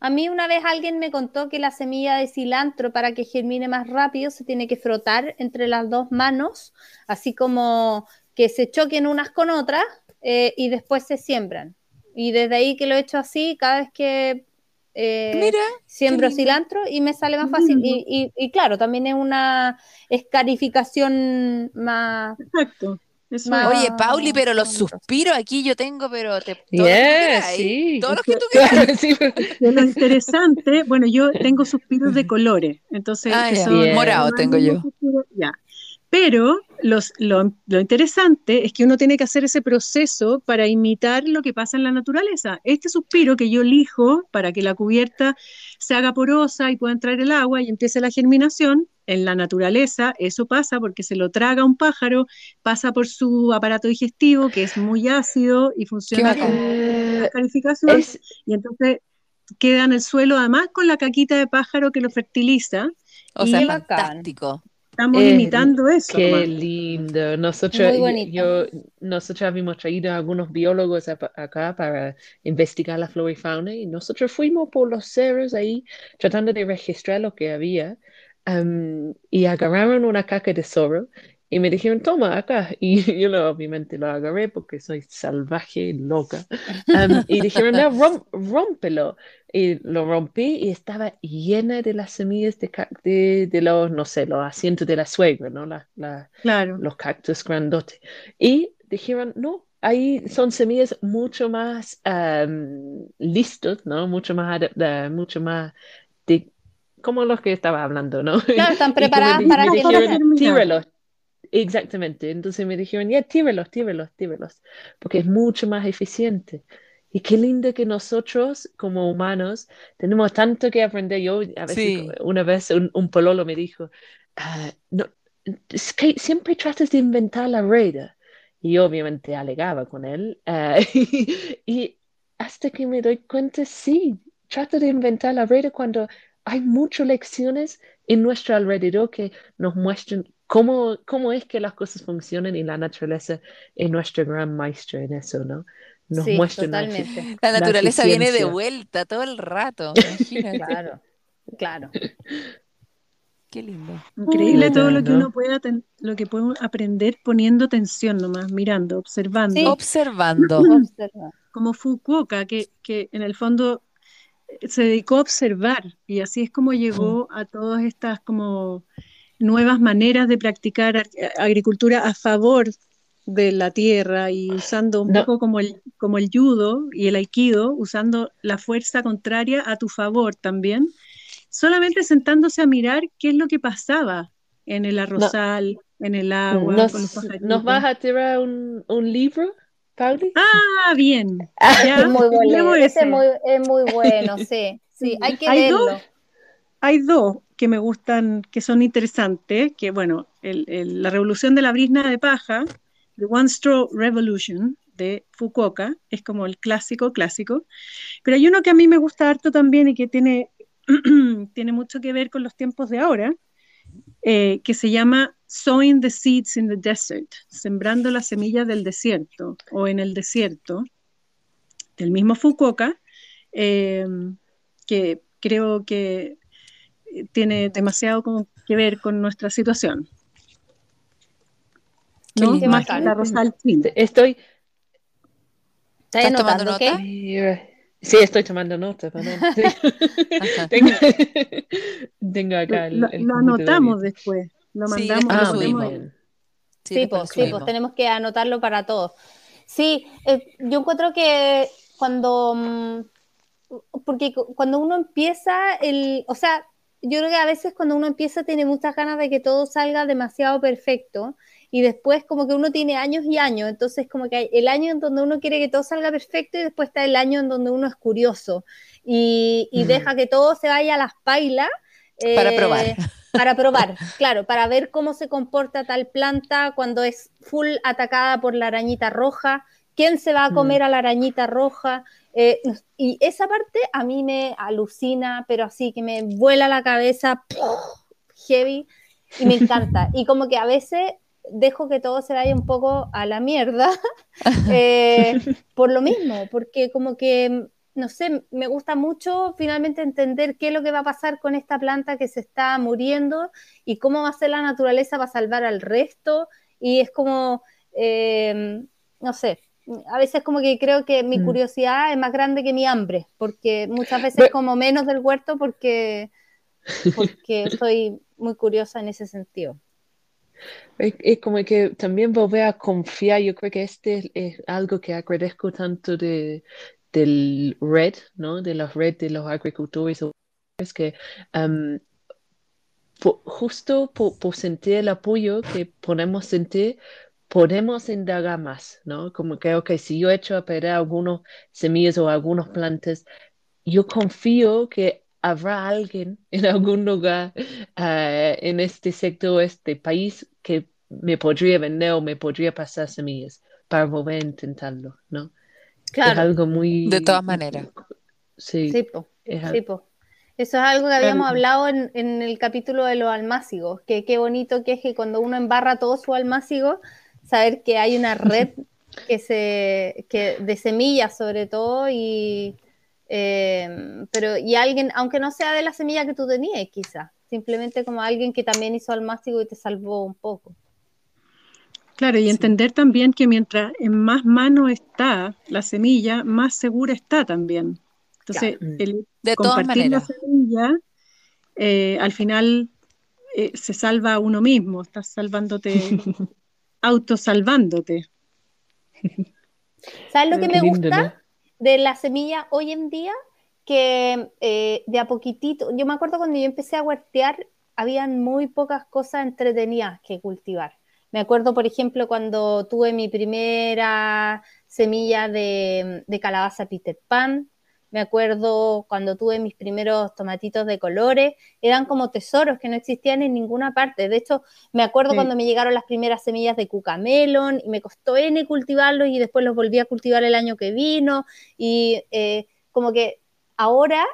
A mí una vez alguien me contó que la semilla de cilantro para que germine más rápido se tiene que frotar entre las dos manos, así como que se choquen unas con otras eh, y después se siembran. Y desde ahí que lo he hecho así, cada vez que eh, Mira, siembro cilantro y me sale más fácil. Lindo. Y, y- y claro, también es una escarificación más... Exacto. Eso es. Oye, Pauli, pero los suspiros aquí yo tengo, pero te, todo lo que tú Yeah, queráis, sí. todo lo que tú quieras. Claro, sí. De lo interesante, bueno, yo tengo suspiros de colores, entonces Ah, que ya. son- Bien. Morado tengo yo. Ya. Pero los, lo, lo interesante es que uno tiene que hacer ese proceso para imitar lo que pasa en la naturaleza. Este suspiro que yo elijo para que la cubierta se haga porosa y pueda entrar el agua y empiece la germinación, en la naturaleza eso pasa porque se lo traga un pájaro, pasa por su aparato digestivo que es muy ácido y funciona como Eh, escarificación es, y entonces queda en el suelo además con la caquita de pájaro que lo fertiliza. O sea, Y- fantástico. Estamos Eh, imitando eso. Qué lindo. Nosotros, Muy bonito. yo, nosotros habíamos traído a algunos biólogos a- acá para investigar la flora y fauna y nosotros fuimos por los cerros ahí tratando de registrar lo que había am, y agarraron una caca de zorro y me dijeron, toma acá. Y yo lo- obviamente lo agarré porque soy salvaje loca. Am, y dijeron, no, rom- rómpelo. Y lo rompí y estaba llena de las semillas de, de, de los, no sé, los asientos de la suegra, ¿no? La, la- Claro. los cactus grandotes. Y dijeron, no, ahí son semillas mucho más am, listos, ¿no? Mucho más, eh, mucho más de, como los que estaba hablando, ¿no? Claro, están preparadas para dijeron, tíralos. Exactamente. Entonces me dijeron, ya, tíralos, tíralos, tíralos, porque es mucho más eficiente. Y qué lindo que nosotros, como humanos, tenemos tanto que aprender. Yo, a veces, Sí. una vez un, un pololo me dijo, "Ah, no, es que siempre tratas de inventar la rueda. Y yo obviamente alegaba con él. ah, y hasta que me doy cuenta, sí, trato de inventar la rueda cuando hay muchas lecciones en nuestro alrededor que nos muestran cómo, cómo es que las cosas funcionan y la naturaleza es nuestro gran maestro en eso, ¿no? Nos Sí, muestra la- totalmente. La La naturaleza viene de vuelta todo el rato. Claro, claro. Qué lindo. Increíble todo lo que uno puede aten- lo que podemos aprender poniendo atención nomás, mirando, observando. Sí. Observando. Observa. Como Fukuoka, que, que en el fondo eh, se dedicó a observar y así es como llegó a todas estas como nuevas maneras de practicar ar- agricultura a favor de la tierra y usando un No. poco como el, como el judo y el aikido, usando la fuerza contraria a tu favor también, solamente sentándose a mirar qué es lo que pasaba en el arrozal, en el agua, ¿Nos, con los nos vas a tirar un, un libro, Pauli? Ah, bien. Ya, Es muy bueno, ese ese. es muy, es muy bueno, sí, sí, hay que Hay dos. Hay dos que me gustan, que son interesantes, que bueno, el- el- la revolución de la brizna de paja, The One Straw Revolution de Fukuoka, es como el clásico, clásico, pero hay uno que a mí me gusta harto también y que tiene, tiene mucho que ver con los tiempos de ahora, eh, que se llama Sowing the Seeds in the Desert, sembrando las semillas del desierto o en el desierto, del mismo Fukuoka, eh, que creo que tiene demasiado como que ver con nuestra situación. Qué ¿no? Más la Rosal. Estoy, ¿Estás ¿Estás tomando anotando qué? nota? Mira, Sí, estoy tomando nota, perdón. Sí. Tengo, tengo acá el, Lo, el lo computador anotamos después, lo Sí, mandamos. Ah, lo lo subimos. Sí, Sí, pues, sí, pues tenemos que anotarlo para todos. Sí, eh, yo encuentro que cuando, mm, porque cu- cuando uno empieza, el, o sea, yo creo que a veces cuando uno empieza tiene muchas ganas de que todo salga demasiado perfecto y después como que uno tiene años y años, entonces como que hay el año en donde uno quiere que todo salga perfecto y después está el año en donde uno es curioso y, y Mm. deja que todo se vaya a las pailas. Para eh, probar. para probar, claro, para ver cómo se comporta tal planta cuando es full atacada por la arañita roja, quién se va a comer a la arañita roja. Eh, y esa parte a mí me alucina, pero así que me vuela la cabeza, heavy, y me encanta. Y como que a veces dejo que todo se vaya un poco a la mierda eh, por lo mismo, porque como que no sé, me gusta mucho finalmente entender qué es lo que va a pasar con esta planta que se está muriendo y cómo va a ser la naturaleza para salvar al resto. Y es como, eh, no sé, a veces como que creo que mi Mm. curiosidad es más grande que mi hambre, porque muchas veces Pero- como menos del huerto porque, porque soy muy curiosa en ese sentido. Es, es como que también volver a confiar, yo creo que este es, algo que agradezco tanto de, del red, ¿no? De la red de los agricultores, es que um, po- justo por, por sentir el apoyo que podemos sentir, podemos indagar más, ¿no? Como que, ok, si yo echo a perder algunas semillas o algunas plantas, yo confío que habrá alguien en algún lugar eh, en este sector, este país, que me podría vender o me podría pasar semillas para volver a intentarlo, ¿no? Es Claro, algo muy... De todas maneras. Sí, sí, po. es Sí, po. Eso es algo que habíamos Claro. hablado en, en el capítulo de los almácigos, que qué bonito que es que cuando uno embarra todo su almácigo, saber que hay una red que se, que, de semillas sobre todo, y, eh, pero, y alguien, aunque no sea de la semilla que tú tenías, quizás, simplemente como alguien que también hizo almácigo y te salvó un poco. Claro, y Sí. entender también que mientras en más mano está la semilla, más segura está también. Entonces, Claro. el De todas compartir la maneras. semilla, eh, al final eh, se salva a uno mismo, estás salvándote, autosalvándote. ¿Sabes lo que Qué me lindo, gusta? ¿no? de la semilla hoy en día que eh, de a poquitito, yo me acuerdo cuando yo empecé a huertear, habían muy pocas cosas entretenidas que cultivar. Me acuerdo, por ejemplo, cuando tuve mi primera semilla de, de calabaza Peter Pan, me acuerdo cuando tuve mis primeros tomatitos de colores, eran como tesoros que no existían en ninguna parte. De hecho, me acuerdo Sí. cuando me llegaron las primeras semillas de cucamelon y me costó N cultivarlos y después los volví a cultivar el año que vino. Y eh, como que ahora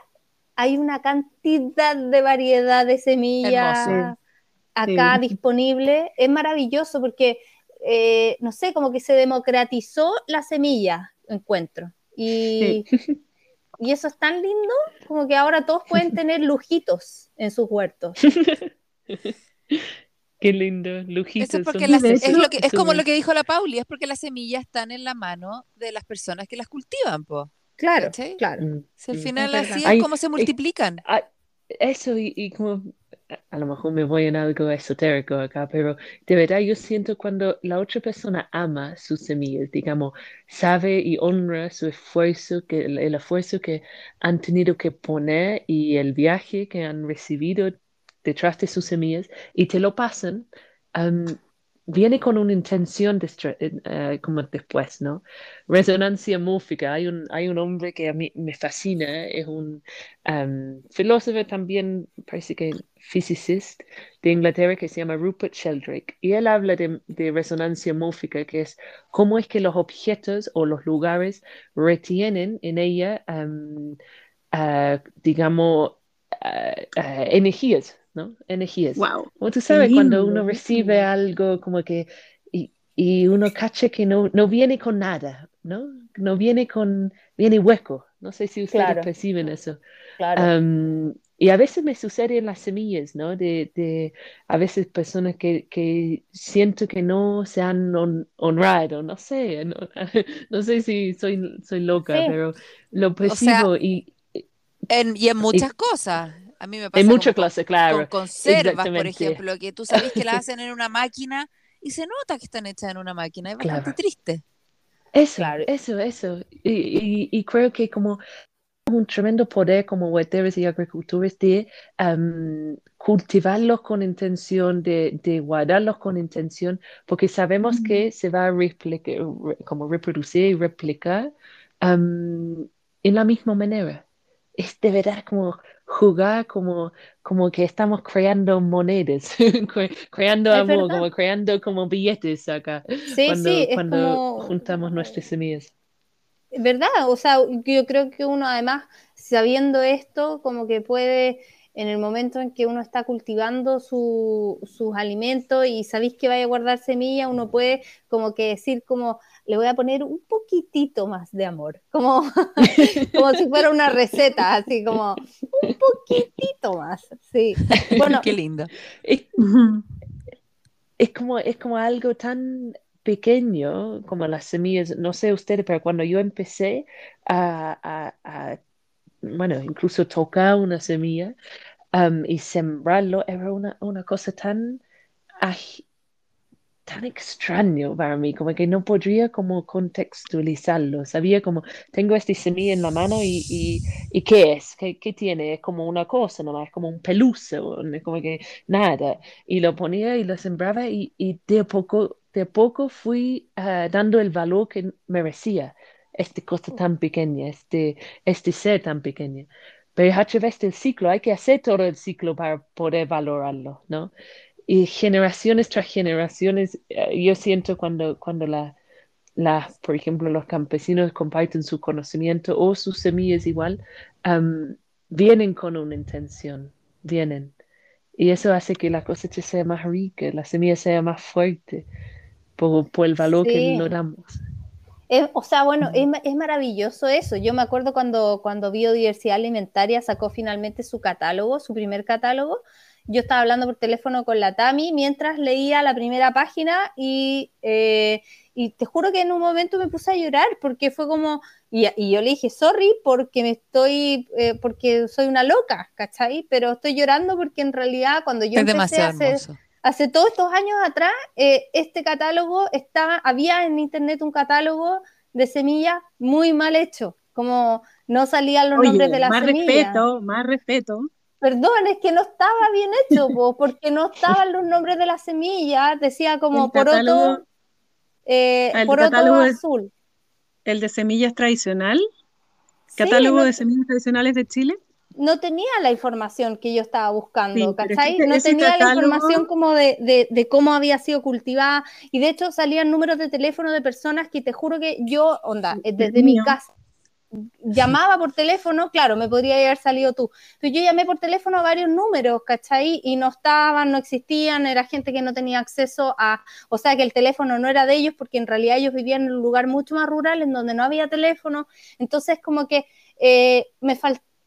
hay una cantidad de variedad de semillas Hermoso. acá Sí. disponible. Es maravilloso porque, eh, no sé, como que se democratizó la semilla, encuentro. Y, y eso es tan lindo como que ahora todos pueden tener lujitos en sus huertos. Qué lindo, lujitos. Eso es porque las- es, hecho, lo que, es como lo que dijo la Pauli, es porque las semillas están en la mano de las personas que las cultivan, po. Claro, ¿Cachai? claro. Mm, Si al final así es como se multiplican. Eso y, y como a lo mejor me voy en algo esotérico acá, pero de verdad yo siento cuando la otra persona ama sus semillas, digamos, sabe y honra su esfuerzo, que, el esfuerzo que han tenido que poner y el viaje que han recibido detrás de sus semillas y te lo pasan, viene con una intención de, uh, como después, ¿no? Resonancia múfica. Hay un, hay un hombre que a mí me fascina, es un um, filósofo también, parece que physicist de Inglaterra que se llama Rupert Sheldrake. Y él habla de, de resonancia múfica, que es cómo es que los objetos o los lugares retienen en ella, um, uh, digamos, uh, energías ¿no? Energías. Wow. Como tú sabes, cuando uno recibe algo como que, y, y uno cacha que no, no viene con nada, ¿no? No viene con, viene hueco. No sé si ustedes perciben eso. Claro. y a veces me sucede en las semillas, ¿no? De, de a veces personas que, que, siento que no se han honrado, no sé, no, sé si soy, soy loca, pero lo percibo y... En, y en muchas cosas. A mí me pasa Hay mucha clase, claro. Con conservas, por ejemplo, que tú sabes que las hacen en una máquina y se nota que están hechas en una máquina. Es bastante triste. Eso, eso, eso. Y, y, creo que como un tremendo poder como huerteros y agricultores de cultivarlos con intención, de, de, guardarlos con intención, porque sabemos que se va a replicar, como reproducir y replicar en la misma manera. Es de verdad como jugar como, como que estamos creando monedas, creando amor, como creando como billetes acá. cuando, cuando juntamos nuestras semillas. ¿Verdad? O sea, yo creo que uno además, sabiendo esto, como que puede en el momento en que uno está cultivando sus alimentos y sabéis que vaya a guardar semilla, uno puede como que decir como, le voy a poner un poquitito más de amor, como, como si fuera una receta, así como un poquitito más, sí. Bueno, qué lindo. Es, como, es como algo tan pequeño como las semillas, no sé ustedes, pero cuando yo empecé a, bueno, incluso tocar una semilla um, y sembrarlo, era una, una cosa tan tan extraño para mí, como que no podría como contextualizarlo. Sabía como, tengo este semilla en la mano y, y, ¿qué es? ¿Qué, ¿Qué, tiene? Es como una cosa nomás, es como un peluche, como que nada. Y lo ponía y lo sembraba y, y de, a poco, de poco fui uh, dando el valor que merecía esta cosa tan pequeña, este, este ser tan pequeño. Pero a través del ciclo, hay que hacer todo el ciclo para poder valorarlo, ¿no? y generaciones tras generaciones, eh, yo siento cuando, cuando la, la, por ejemplo, los campesinos comparten su conocimiento o sus semillas igual, vienen con una intención, vienen. Y eso hace que la cosecha sea más rica, la semilla sea más fuerte por, por el valor que nos damos. O sea, bueno, es, es, maravilloso eso. Yo me acuerdo cuando, cuando Biodiversidad Alimentaria sacó finalmente su catálogo, su primer catálogo, yo estaba hablando por teléfono con la Tami mientras leía la primera página y, eh, y te juro que en un momento me puse a llorar porque fue como, y, yo le dije, sorry porque me estoy, eh, porque soy una loca, ¿cachai? Pero estoy llorando porque en realidad cuando yo empecé hace, hace todos estos años atrás, eh, este catálogo estaba, había en internet un catálogo de semillas muy mal hecho, como no salían los nombres de las más semillas. Más respeto, más respeto. Perdón, es que no estaba bien hecho, porque no estaban los nombres de las semillas, decía como poroto, eh, poroto azul. ¿El de semillas tradicional? ¿Catálogo de semillas tradicionales de Chile? No tenía la información que yo estaba buscando, ¿cachai? no tenía la información como de, de, cómo había sido cultivada, y de hecho salían números de teléfono de personas que te juro que yo, onda, desde mi casa llamaba por teléfono, claro, me podría haber salido tú, pero yo llamé por teléfono a varios números, ¿cachai? Y no estaban, no existían, era gente que no tenía acceso a, o sea, que el teléfono no era de ellos porque en realidad ellos vivían en un lugar mucho más rural en donde no había teléfono, entonces como que eh, me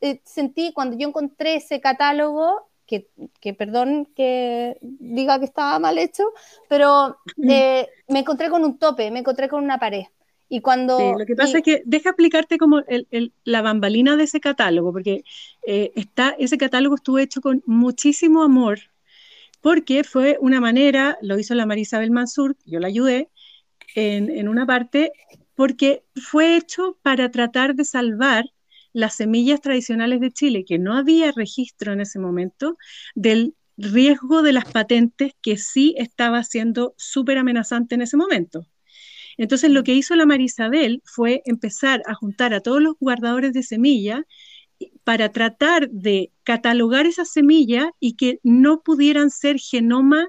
eh, sentí cuando yo encontré ese catálogo, que, que, perdón que diga que estaba mal hecho, pero eh, me encontré con un tope, me encontré con una pared. Y cuando... Sí, lo que pasa es que deja explicarte como el, el, la bambalina de ese catálogo, porque eh, está, ese catálogo estuvo hecho con muchísimo amor, porque fue una manera, lo hizo la Marisabel Mansur, yo la ayudé en, en una parte, porque fue hecho para tratar de salvar las semillas tradicionales de Chile, que no había registro en ese momento, del riesgo de las patentes que sí estaba siendo súper amenazante en ese momento. Entonces lo que hizo la Marisabel fue empezar a juntar a todos los guardadores de semillas para tratar de catalogar esas semillas y que no pudieran ser genoma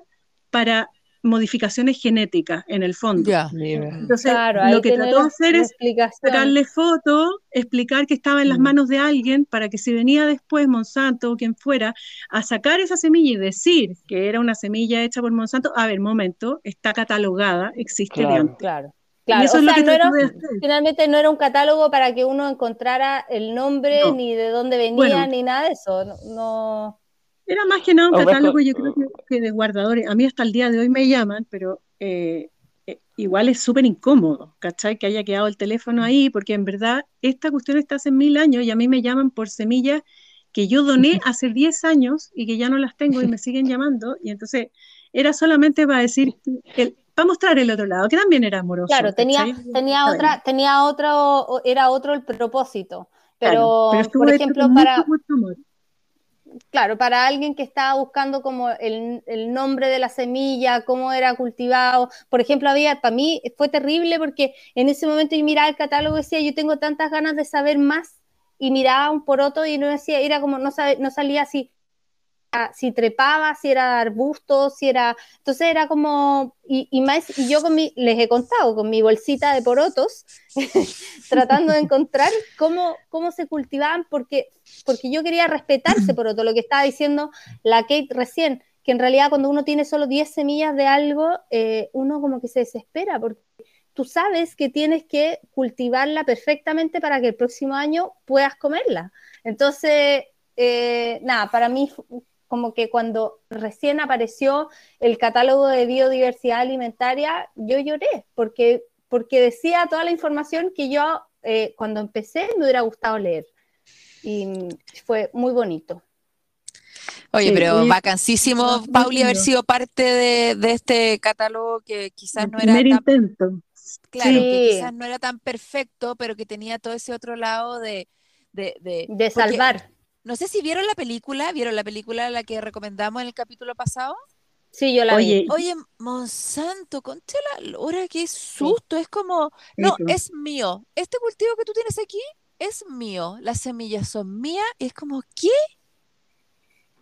para modificaciones genéticas en el fondo. Entonces, lo que trató de hacer es sacarle fotos, explicar que estaba en las manos de alguien para que si venía después Monsanto o quien fuera a sacar esa semilla y decir que era una semilla hecha por Monsanto, a ver, momento, está catalogada, existe claro, de antes. Claro. Claro, o sea, no era, finalmente no era un catálogo para que uno encontrara el nombre, no. ni de dónde venía, bueno, ni nada de eso. No, no, Era más que nada un catálogo, yo creo que, que, de guardadores. A mí hasta el día de hoy me llaman, pero eh, eh, igual es súper incómodo, ¿cachai? Que haya quedado el teléfono ahí, porque en verdad esta cuestión está hace mil años y a mí me llaman por semillas que yo doné hace 10 años y que ya no las tengo y me siguen llamando. Y entonces era solamente para decir, el, para mostrar el otro lado, que también era amoroso. Claro, tenía, tenía otra, tenía otro, era otro el propósito. Pero, claro, pero por ejemplo, para. Claro, para alguien que estaba buscando como el, el, nombre de la semilla, cómo era cultivado. Por ejemplo, había, para mí fue terrible porque en ese momento yo miraba el catálogo y decía, yo tengo tantas ganas de saber más, y miraba un poroto y no decía, era como, no, sabe, no salía así si trepaba, si era arbusto, si era. Entonces era como. Y, y, más, y yo con mi, les he contado, con mi bolsita de porotos, tratando de encontrar cómo, cómo se cultivaban, porque, porque yo quería respetar ese poroto, lo que estaba diciendo la Kate recién, que en realidad cuando uno tiene solo 10 semillas de algo, eh, uno como que se desespera, porque tú sabes que tienes que cultivarla perfectamente para que el próximo año puedas comerla. Entonces, eh, nada, para mí como que cuando recién apareció el catálogo de biodiversidad alimentaria, yo lloré, porque, porque decía toda la información que yo eh, cuando empecé me hubiera gustado leer. Y fue muy bonito. Oye, sí, pero vacancísimo, Pauli, haber sido parte de, de, este catálogo que quizás no era tan, intento. Claro, sí. que quizás no era tan perfecto, pero que tenía todo ese otro lado de... De, de, de salvar. No sé si vieron la película, ¿vieron la película la que recomendamos en el capítulo pasado? Sí, yo la Oye, vi. Oye, Monsanto, conté la lora, qué susto. Sí. Es como, no, sí. es mío. Este cultivo que tú tienes aquí es mío. Las semillas son mías. Y es como, ¿qué?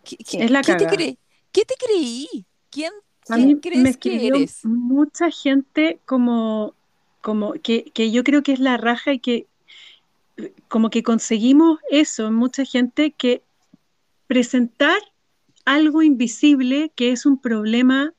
¿Qué, qué, es la ¿qué te, cre ¿Qué te creí? ¿Quién, A mí crees que eres? Mucha gente como, como que, que yo creo que es la raja y que como que conseguimos eso en mucha gente que presentar algo invisible que es un problema,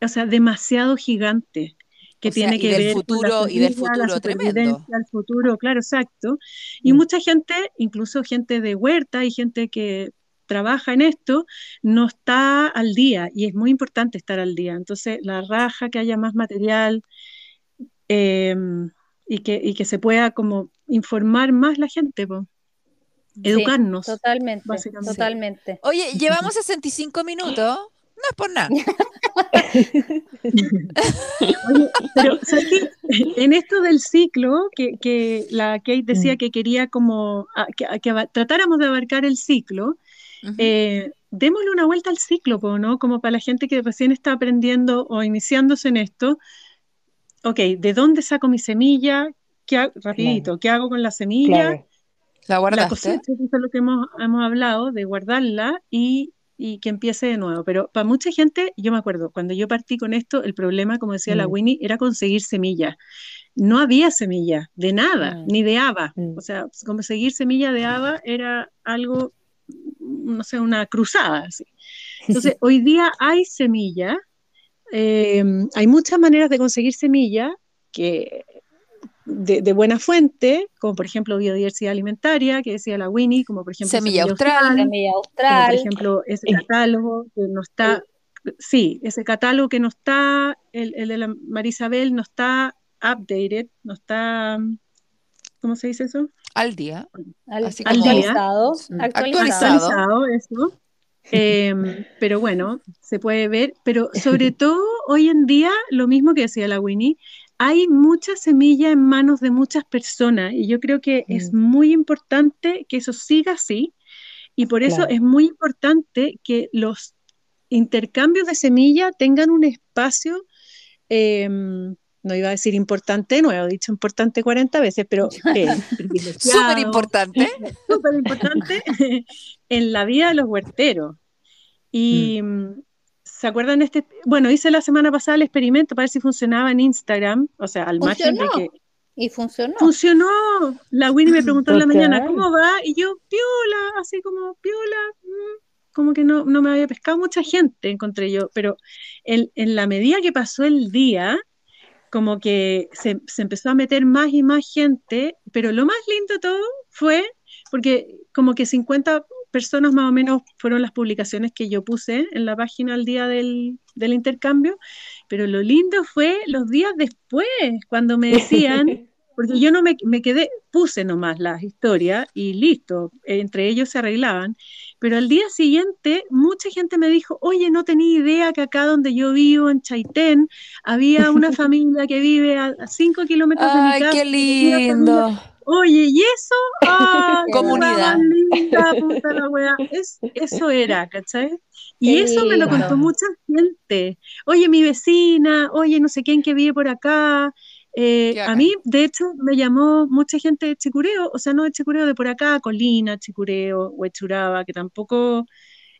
o sea, demasiado gigante que o tiene sea, que y del ver futuro, con la y del futuro tremendo. el futuro, claro, exacto. Y Mm. mucha gente, incluso gente de huerta y gente que trabaja en esto, no está al día y es muy importante estar al día. Entonces, la raja, que haya más material eh, y, que, y que se pueda como informar más la gente, po. educarnos. Sí, totalmente, básicamente. totalmente. Oye, llevamos 65 minutos. No es por nada. Oye, pero ¿sabes qué? en esto del ciclo, que, que la Kate decía que quería como a, que, a, que, tratáramos de abarcar el ciclo, uh -huh. eh, démosle una vuelta al ciclo, ¿no? Como para la gente que recién está aprendiendo o iniciándose en esto. Ok, ¿de dónde saco mi semilla? ¿Qué hago? Rapidito, claro. ¿qué hago con la semilla? Claro. La guardaste. La cosecha, eso es lo que hemos, hemos hablado, de guardarla y, y, que empiece de nuevo. Pero para mucha gente, yo me acuerdo, cuando yo partí con esto, el problema, como decía mm. la Winnie, era conseguir semillas. No había semilla de nada, mm. ni de haba. Mm. O sea, conseguir semilla de haba era algo, no sé, una cruzada. Así. Entonces, hoy día hay semilla, eh, hay muchas maneras de conseguir semilla que de, de, buena fuente, como por ejemplo biodiversidad alimentaria, que decía la Winnie, como por ejemplo Semilla, Austral, Austral, Semilla Austral. Como por ejemplo ese catálogo que no está, sí, ese catálogo que no está, el, el de la Marisabel no está updated, no está, ¿cómo se dice eso? Al día. Al- Así como- actualizado, Mm. actualizado. Actualizado. actualizado eso. Em, pero bueno, se puede ver. Pero sobre todo hoy en día, lo mismo que decía la Winnie, hay mucha semilla en manos de muchas personas y yo creo que es Mm. muy importante que eso siga así y por eso es muy importante que los intercambios de semilla tengan un espacio, em, no iba a decir importante, nuevo, he dicho importante 40 veces, pero eh, Súper importante. súper importante en la vida de los huerteros. Y mm, ¿se acuerdan este? Bueno, hice la semana pasada el experimento para ver si funcionaba en Instagram, o sea, al margen de Funcionó. que Y funcionó. funcionó. La Winnie me preguntó en la mañana. ¿cómo va? Y yo, piola, así como piola, mm, como que no, no me había pescado mucha gente, encontré yo, pero en, en la medida que pasó el día, como que se, se empezó a meter más y más gente, pero lo más lindo todo fue, porque como que 50 personas más o menos fueron las publicaciones que yo puse en la página al día del, del intercambio, pero lo lindo fue los días después, cuando me decían, porque yo no me, me quedé, puse nomás las historias y listo, entre ellos se arreglaban, pero al día siguiente mucha gente me dijo, oye, no tenía idea que acá donde yo vivo, en Chaitén, había una familia que vive a 5 kilómetros de mi Ay, casa. qué tenía familia". lindo. Oye, ¿y eso? ¡Ah, qué Comunidad. linda, puta la wea! Es, eso era, ¿cachai? Y Qué eso me lo contó mucha gente. Oye, mi vecina, oye, no sé quién que vive por acá. Eh, a mí, de hecho, me llamó mucha gente de Chicureo, o sea, no de Chicureo, de por acá, Colina, Chicureo, Huechuraba, que tampoco,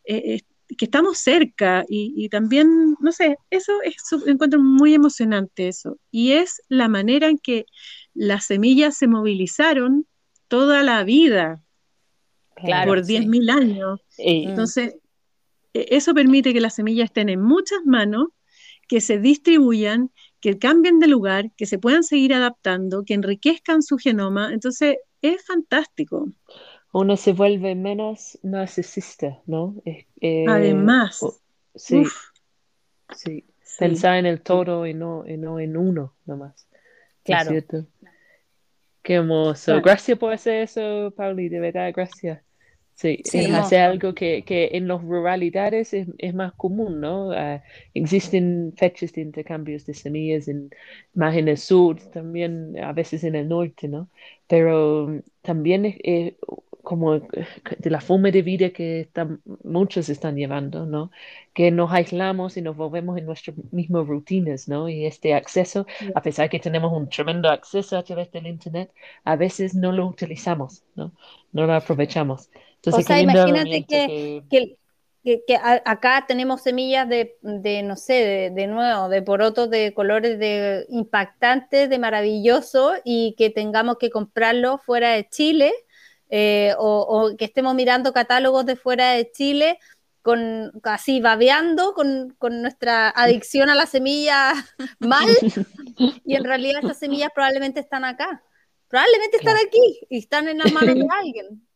eh, eh, que estamos cerca y, y también, no sé, eso es, encuentro muy emocionante eso. Y es la manera en que las semillas se movilizaron toda la vida, Claro, por sí. 10.000 años. Y- Mm. Entonces, e- eso permite que las semillas estén en muchas manos, que se distribuyan, que cambien de lugar, que se puedan seguir adaptando, que enriquezcan su genoma. Entonces, es fantástico. uno se vuelve menos narcisista, ¿no? Eh, Además, o- sí, uf, sí. sí. Pensar en el todo y no, y no en uno nomás. ¿No es Claro. Qué hermoso. Claro. Gracias por hacer eso, Pauli, de verdad, gracias. Sí, Sí. es hacer algo que, que en las ruralidades es, es más común, ¿no? Ah, existen fechas de intercambios de semillas en, más en el sur, también a veces en el norte, ¿no? Pero mm, también es, es como eh, de la forma de vida que están- muchos están llevando, ¿no? Que nos aislamos y nos volvemos en nuestras mismas rutinas, ¿no? Y este acceso, a pesar que tenemos un tremendo acceso a través del Internet, a veces no lo utilizamos, ¿no? No lo aprovechamos. Entonces, O sea, imagínate que- que- que, que- que a- acá tenemos semillas de, de, no sé, de, de nuevo, de porotos de colores de impactantes, de maravilloso, y que tengamos que comprarlo fuera de Chile, eh, o, o que estemos mirando catálogos de fuera de Chile, con así babeando con, con nuestra adicción a la semilla mal, y en realidad esas semillas probablemente están acá. Probablemente están aquí y están en las manos de alguien.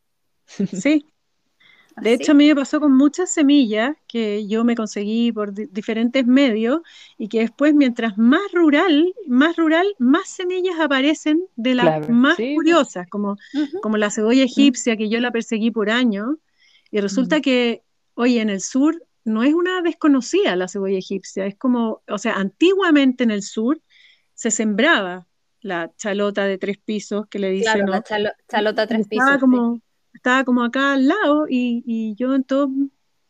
Sí. De hecho, a mí me pasó con muchas semillas que yo me conseguí por di- diferentes medios y que después, mientras más rural, más rural, más semillas aparecen de las Claro, más sí. curiosas, como, como la cebolla egipcia, que yo la perseguí por años, y resulta que, oye, en el sur no es una desconocida la cebolla egipcia, es como, o sea, antiguamente en el sur se sembraba la chalota de tres pisos que le dicen, Claro, ¿no? la chalo- chalota tres pisos. sí. Estaba como acá al lado y, y yo en todo,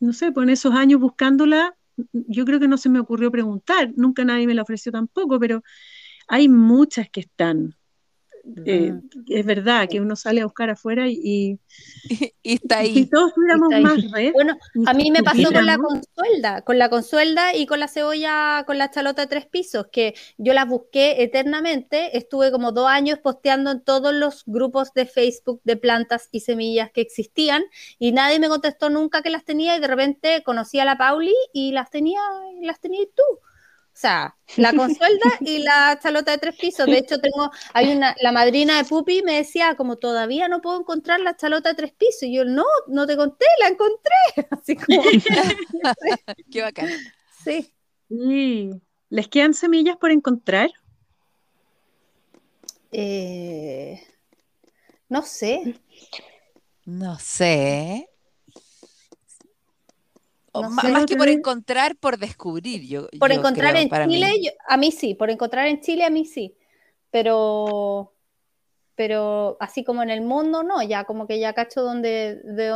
no sé, pues en esos años buscándola, yo creo que no se me ocurrió preguntar, nunca nadie me la ofreció tampoco, pero hay muchas que están. Eh, es verdad que uno sale a buscar afuera y, y- Y está si ahí. todos tuviéramos más red, Bueno, a mí me pasó con la consuelda, con la consuelda y con la cebolla, con la chalota de tres pisos, que yo las busqué eternamente, estuve como dos años posteando en todos los grupos de Facebook de plantas y semillas que existían y nadie me contestó nunca que las tenía y de repente conocí a la Pauli y las tenía, las tenías tú. O sea, la consuelda y la chalota de tres pisos. De hecho, tengo, hay una, la madrina de Pupi me decía, como todavía no puedo encontrar la chalota de tres pisos. Y yo, no, no te conté, la encontré. Así como, Qué bacán. sí. sí. ¿Les quedan semillas por encontrar? Eh, no sé. No sé. No sé. más que por encontrar, por descubrir. Yo, Por yo encontrar creo, en. Chile, yo- a mí sí, por encontrar en Chile a mí sí, pero, pero así como en el mundo no, ya como que ya cacho donde, de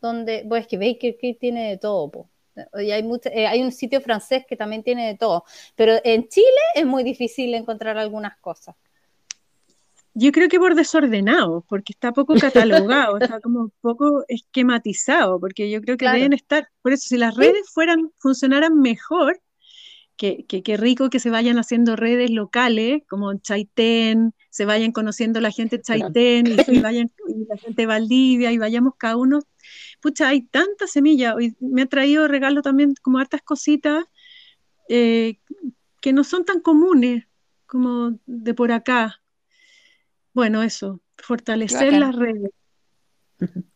donde, pues es que que, que tiene de todo, po. Y hay, eh, hay un sitio francés que también tiene de todo, pero en Chile es muy difícil encontrar algunas cosas. Yo creo que por desordenado, porque está poco catalogado, está como poco esquematizado, porque yo creo que Claro. deben estar, por eso si las redes fueran, funcionaran mejor, que, que, que rico que se vayan haciendo redes locales, como Chaitén, se vayan conociendo la gente de Chaitén, y, y vayan, y la gente de Valdivia, y vayamos cada uno. Pucha, hay tanta semilla, hoy me ha traído regalo también como hartas cositas eh, que no son tan comunes como de por acá. Bueno, eso, fortalecer las redes.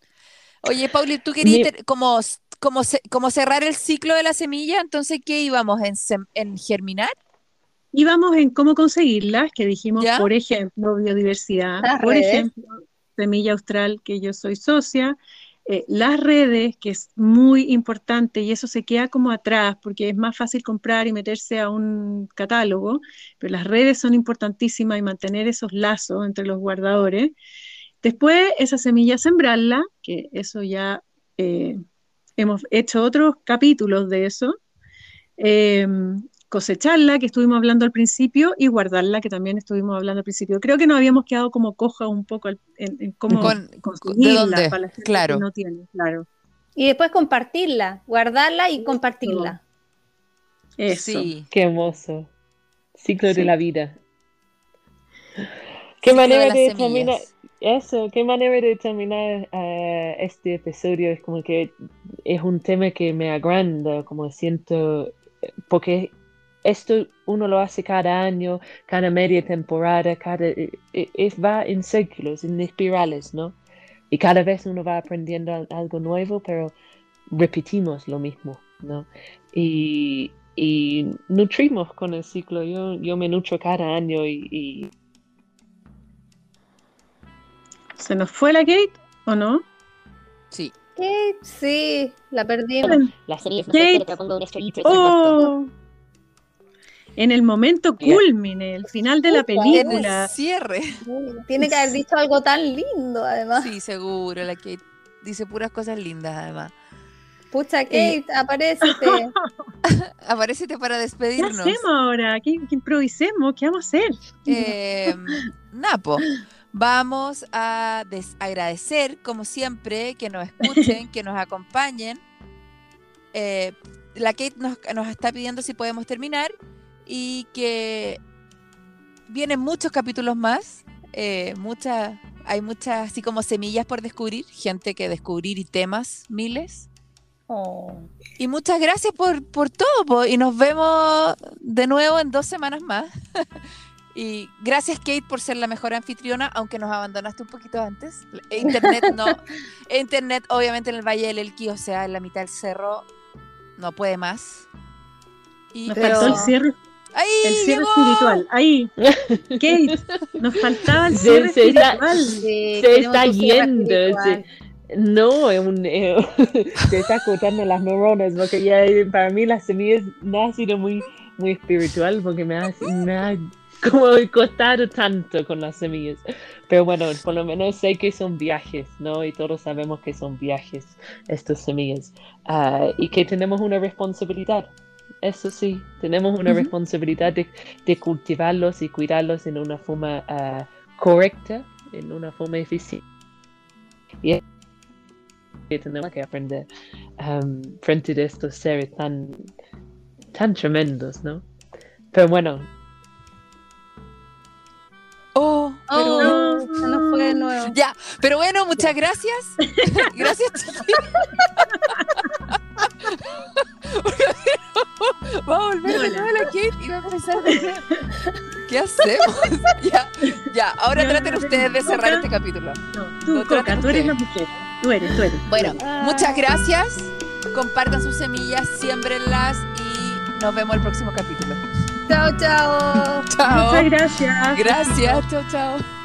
Oye, Pauli, ¿tú querías Mi- como, como, como cerrar el ciclo de la semilla? Entonces, ¿qué íbamos? ¿En, en germinar? Y vamos en cómo conseguirlas, que dijimos, ¿Ya? por ejemplo, biodiversidad, Las por redes. ejemplo, Semilla Austral, que yo soy socia, eh, las redes, que es muy importante, y eso se queda como atrás, porque es más fácil comprar y meterse a un catálogo, pero las redes son importantísimas y mantener esos lazos entre los guardadores. Después, esa semilla sembrarla, que eso ya eh, hemos hecho otros capítulos de eso. Eh, cosecharla, que estuvimos hablando al principio, y guardarla, que también estuvimos hablando al principio. Creo que nos habíamos quedado como coja un poco al- en, en cómo Con- ¿de conseguirla dónde? para la gente Claro. que no tiene, claro. Y después compartirla, guardarla y compartirla. Eso. Sí. Qué hermoso. Ciclo Sí. de la vida. Qué Ciclo manera de terminar. Eso, qué manera de terminar eh, este episodio. Es como que es un tema que me agranda, como siento, porque esto uno lo hace cada año, cada media temporada, cada, eh, eh, es- va en círculos, en espirales, ¿no? Y cada vez uno va aprendiendo al- algo nuevo, pero repetimos lo mismo, ¿no? Y, y nutrimos con el ciclo. Yo, yo me nutro cada año y, y ¿Se nos fue la Kate o no? Sí. Kate, sí, la perdimos. las Series, no Kate. sé, pero pongo un estrellito. ¡Oh! En el momento culmine, el final de la película. el cierre. Tiene que haber dicho algo tan lindo, además. Sí, seguro. La que dice puras cosas lindas, además. Pucha, Kate, aparécete. Aparecete para ¿Qué despedirnos. hacemos ahora? ¿Qué, qué improvisemos? ¿Qué vamos a hacer? Eh, Napo, vamos a agradecer, como siempre, que nos escuchen, que nos acompañen. Eh, la Kate nos, nos está pidiendo si podemos terminar y que vienen muchos capítulos más. eh, muchas, hay muchas, así como semillas por descubrir, gente que descubrir y temas, miles. Oh. Y muchas gracias por, por todo, po, y nos vemos de nuevo en dos semanas más. y gracias, Kate, por ser la mejor anfitriona, aunque nos abandonaste un poquito antes. E Internet no. e Internet, obviamente, en el Valle del Elqui, o sea, en la mitad del cerro, no puede más. Y Nos Pero- faltó el cierre, ¡Ahí el cierre llegó! espiritual. Ahí, Kate, nos faltaba el Se- cierre se está- espiritual. Sí, Se está yendo, espiritual. No, es un, eh, se está cortando las neuronas, porque ya eh, para mí las semillas no ha sido muy, muy espiritual, porque me ha, me ha como costado tanto con las semillas. Pero bueno, por lo menos sé que son viajes, ¿no? Y todos sabemos que son viajes estas semillas. Ah, y que tenemos una responsabilidad. Eso sí, tenemos una responsabilidad de, de cultivarlos y cuidarlos en una forma ah, correcta, en una forma eficiente. Y que tenemos que aprender um, frente a estos seres tan, tan tremendos, ¿no? Pero bueno, Oh, pero- Oh, se nos fue de nuevo. Ya, pero bueno, muchas gracias. gracias. Va a volver de nuevo la Kate y va a empezar de nuevo. ¿Qué hacemos? ya, ya, ahora traten no, ustedes de cerrar este capítulo. No, tú, No Coca, tú eres la mujer. Tú eres, tú eres. Bueno, tú eres. muchas gracias. Compartan sus semillas, siémbrenlas y nos vemos el próximo capítulo. Chao, chao. Chao. Muchas gracias. Gracias. Chao, chao.